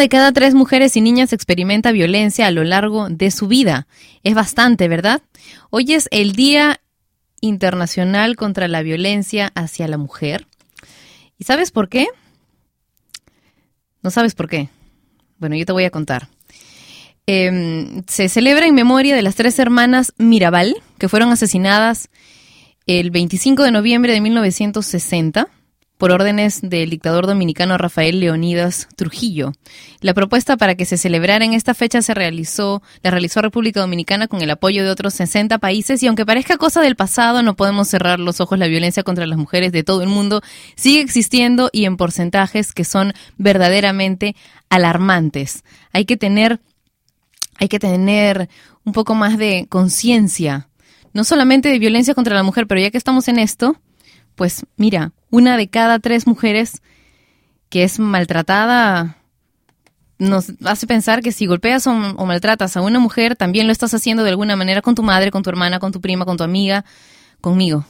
De cada tres mujeres y niñas experimenta violencia a lo largo de su vida. Es bastante, ¿verdad? Hoy es el Día Internacional contra la Violencia hacia la Mujer. ¿Y sabes por qué? No sabes por qué. Bueno, yo te voy a contar. Eh, se celebra en memoria de las tres hermanas Mirabal, que fueron asesinadas el 25 de noviembre de 1960 por órdenes del dictador dominicano Rafael Leonidas Trujillo. La propuesta para que se celebrara en esta fecha se realizó, la realizó República Dominicana con el apoyo de otros 60 países y aunque parezca cosa del pasado, no podemos cerrar los ojos, la violencia contra las mujeres de todo el mundo sigue existiendo y en porcentajes que son verdaderamente alarmantes. Hay que tener hay que tener un poco más de conciencia, no solamente de violencia contra la mujer, pero ya que estamos en esto, pues mira, una de cada tres mujeres que es maltratada nos hace pensar que si golpeas o, maltratas a una mujer, también lo estás haciendo de alguna manera con tu madre, con tu hermana, con tu prima, con tu amiga, conmigo.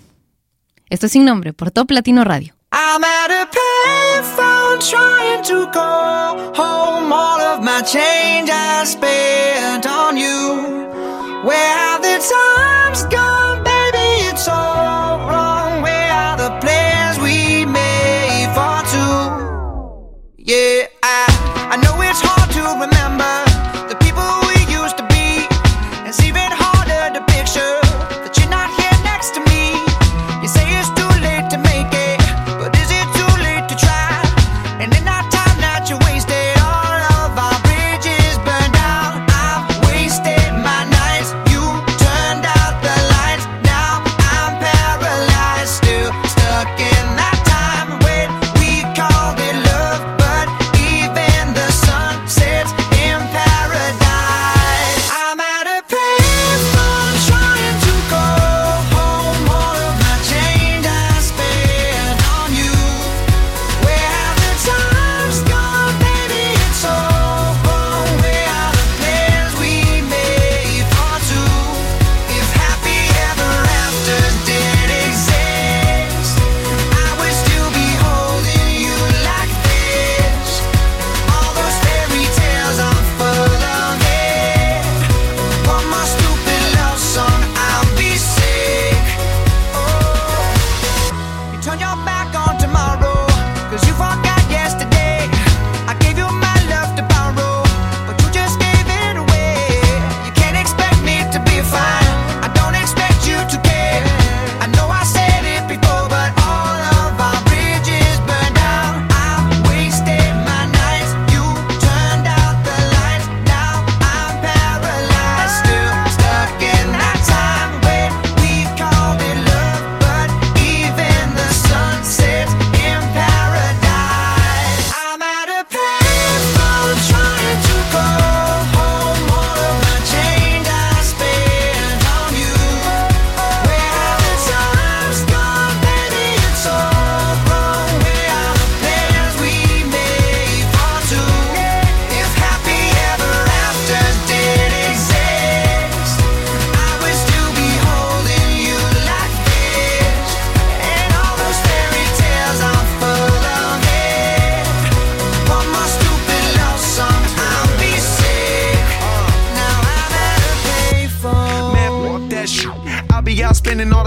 Esto es sin nombre, por Top Latino Radio. I'm at a payphone trying to call home all of my change I spent on you. Where have the times gone, Yeah,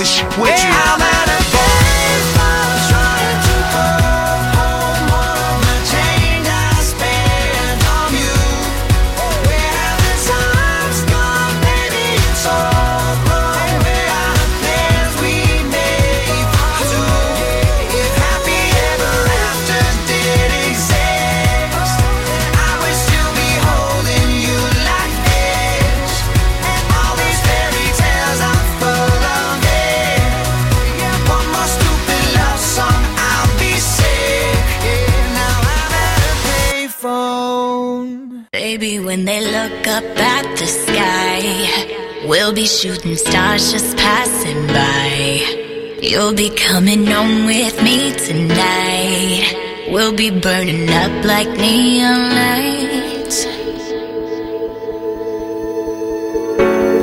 of shit with you. I'm when they look up at the sky. We'll be shooting stars just passing by. You'll be coming home with me tonight. We'll be burning up like neon lights.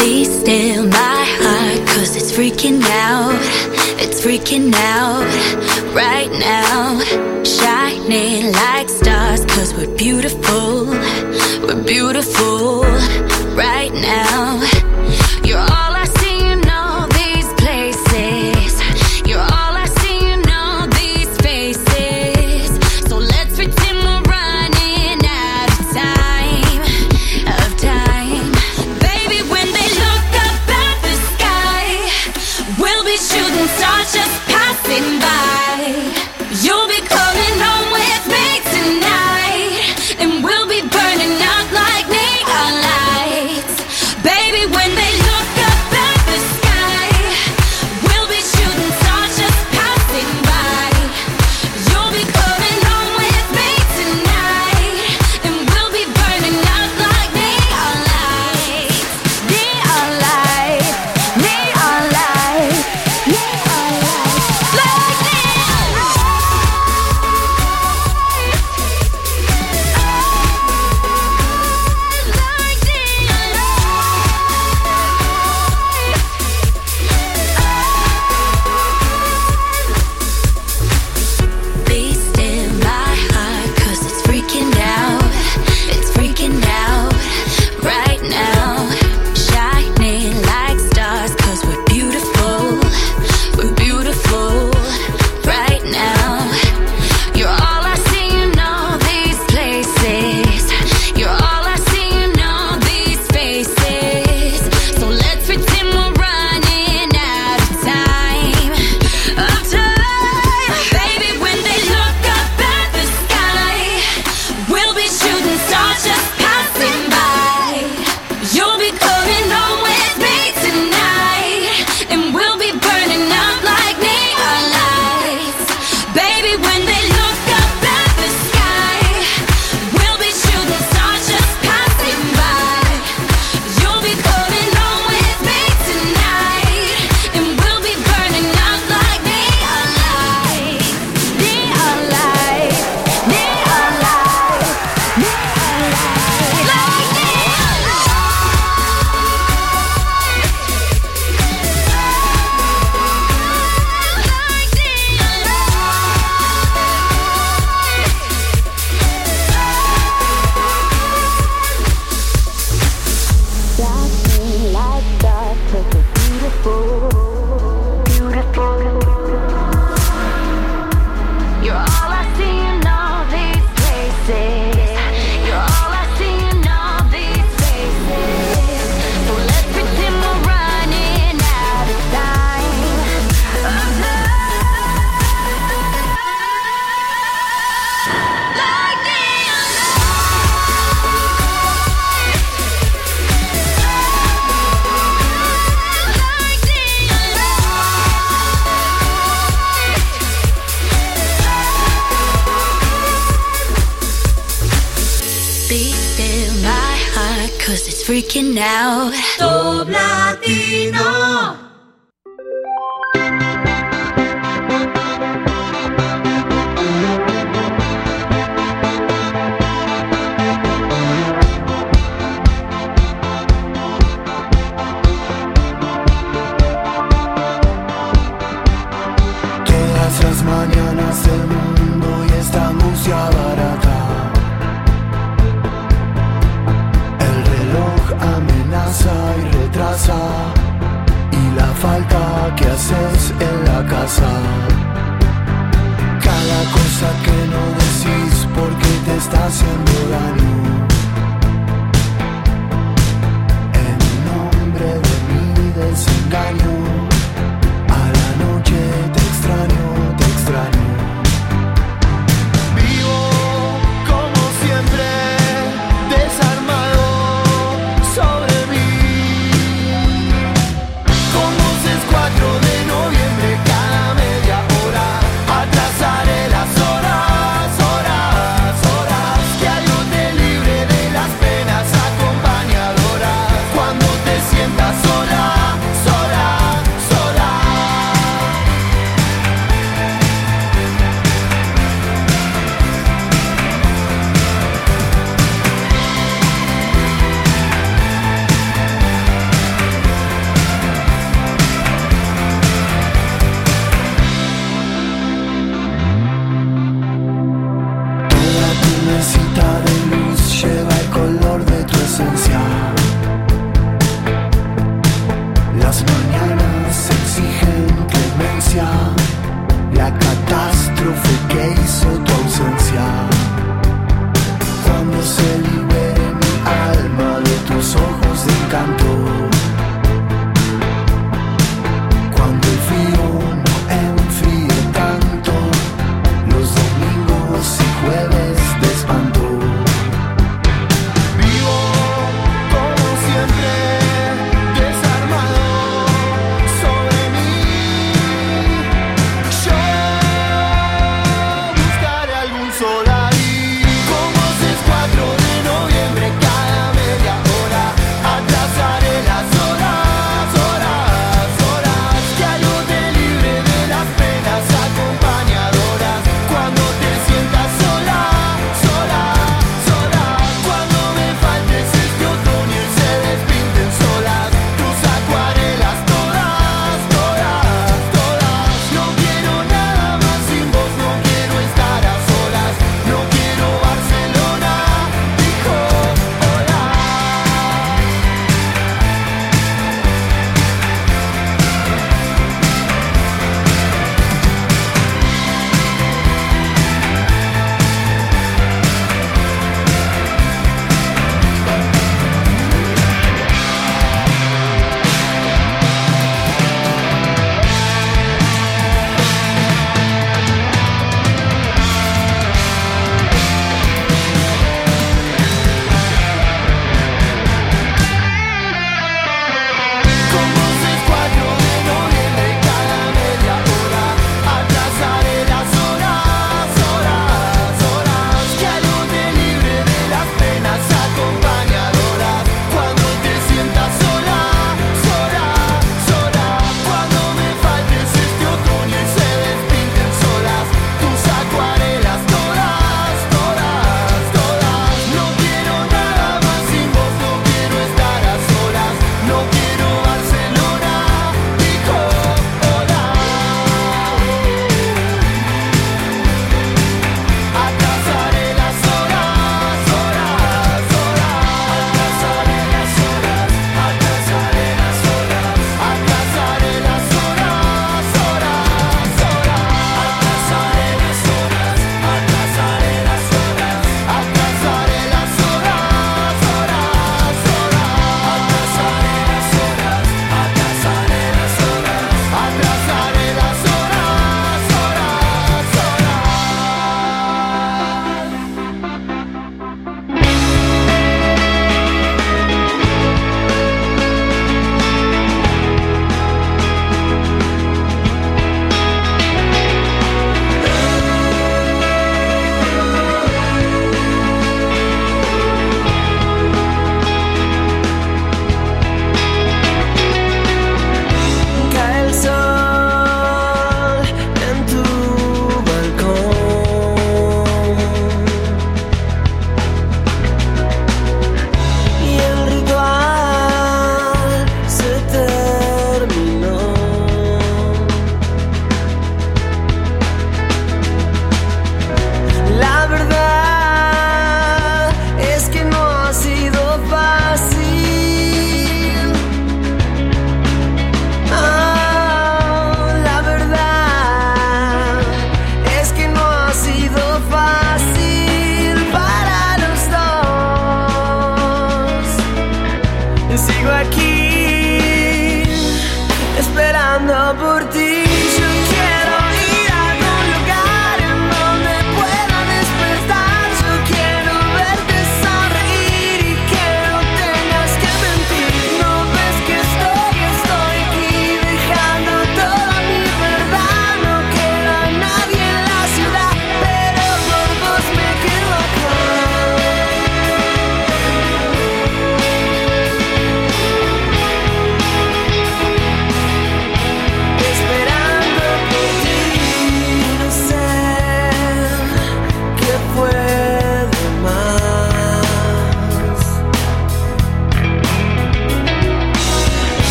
Be still, my heart, cause it's freaking out. It's freaking out right now. Shining like stars, cause we're beautiful we're beautiful right now.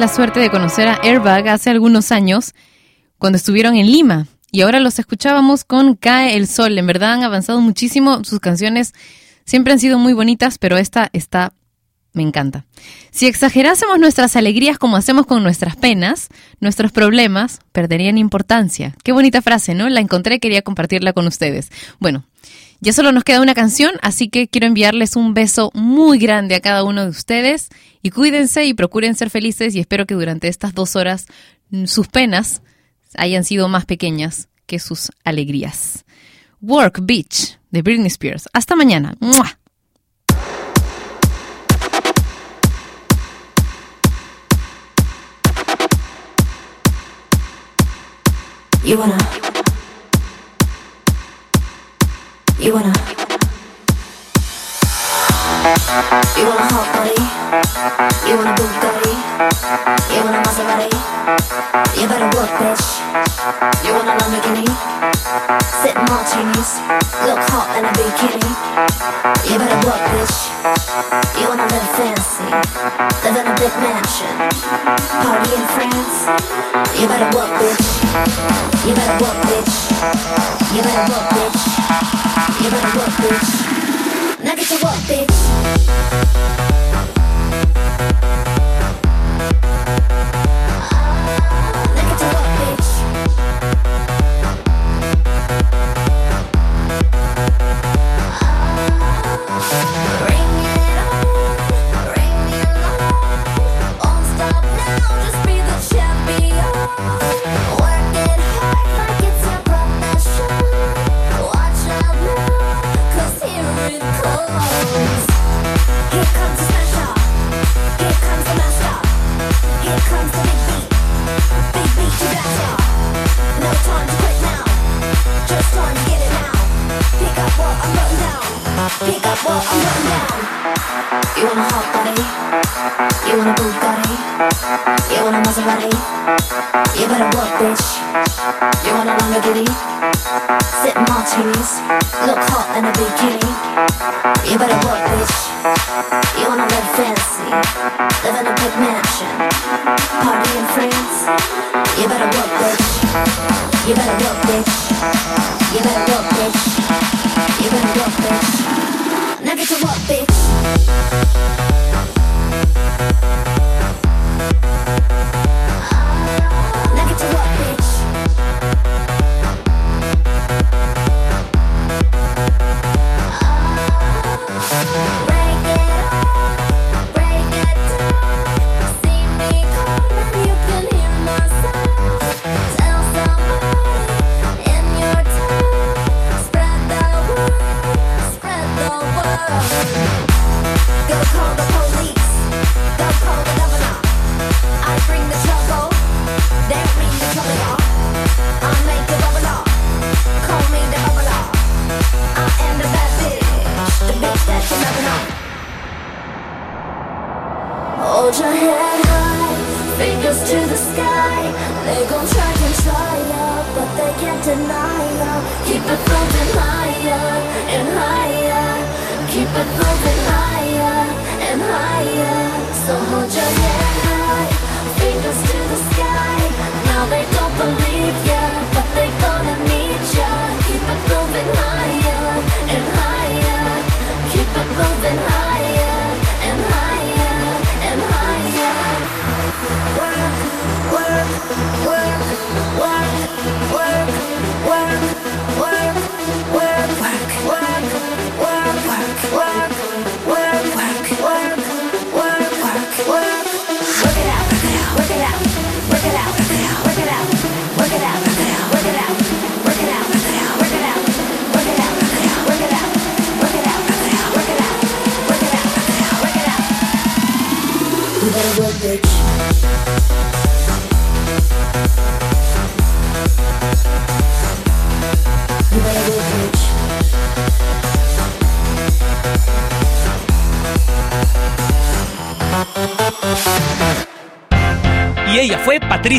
La suerte de conocer a Airbag hace algunos años cuando estuvieron en Lima y ahora los escuchábamos con Cae el Sol. En verdad han avanzado muchísimo, sus canciones siempre han sido muy bonitas, pero esta está me encanta. Si exagerásemos nuestras alegrías como hacemos con nuestras penas, nuestros problemas perderían importancia. Qué bonita frase, ¿no? La encontré y quería compartirla con ustedes. Bueno, ya solo nos queda una canción, así que quiero enviarles un beso muy grande a cada uno de ustedes y cuídense y procuren ser felices y espero que durante estas dos horas mm, sus penas hayan sido más pequeñas que sus alegrías. Work Beach de Britney Spears. Hasta mañana. ¡Mua! You want a hot body? You want a Bugatti? You want a Maserati? You better work, bitch. You want a Lamborghini? Sit in martinis, look hot in a bikini. You better work, bitch. You wanna live fancy, live in a big mansion, party in France. You better work, bitch. You better work, bitch. You better work, bitch. You better work, bitch. Now get to work, bitch.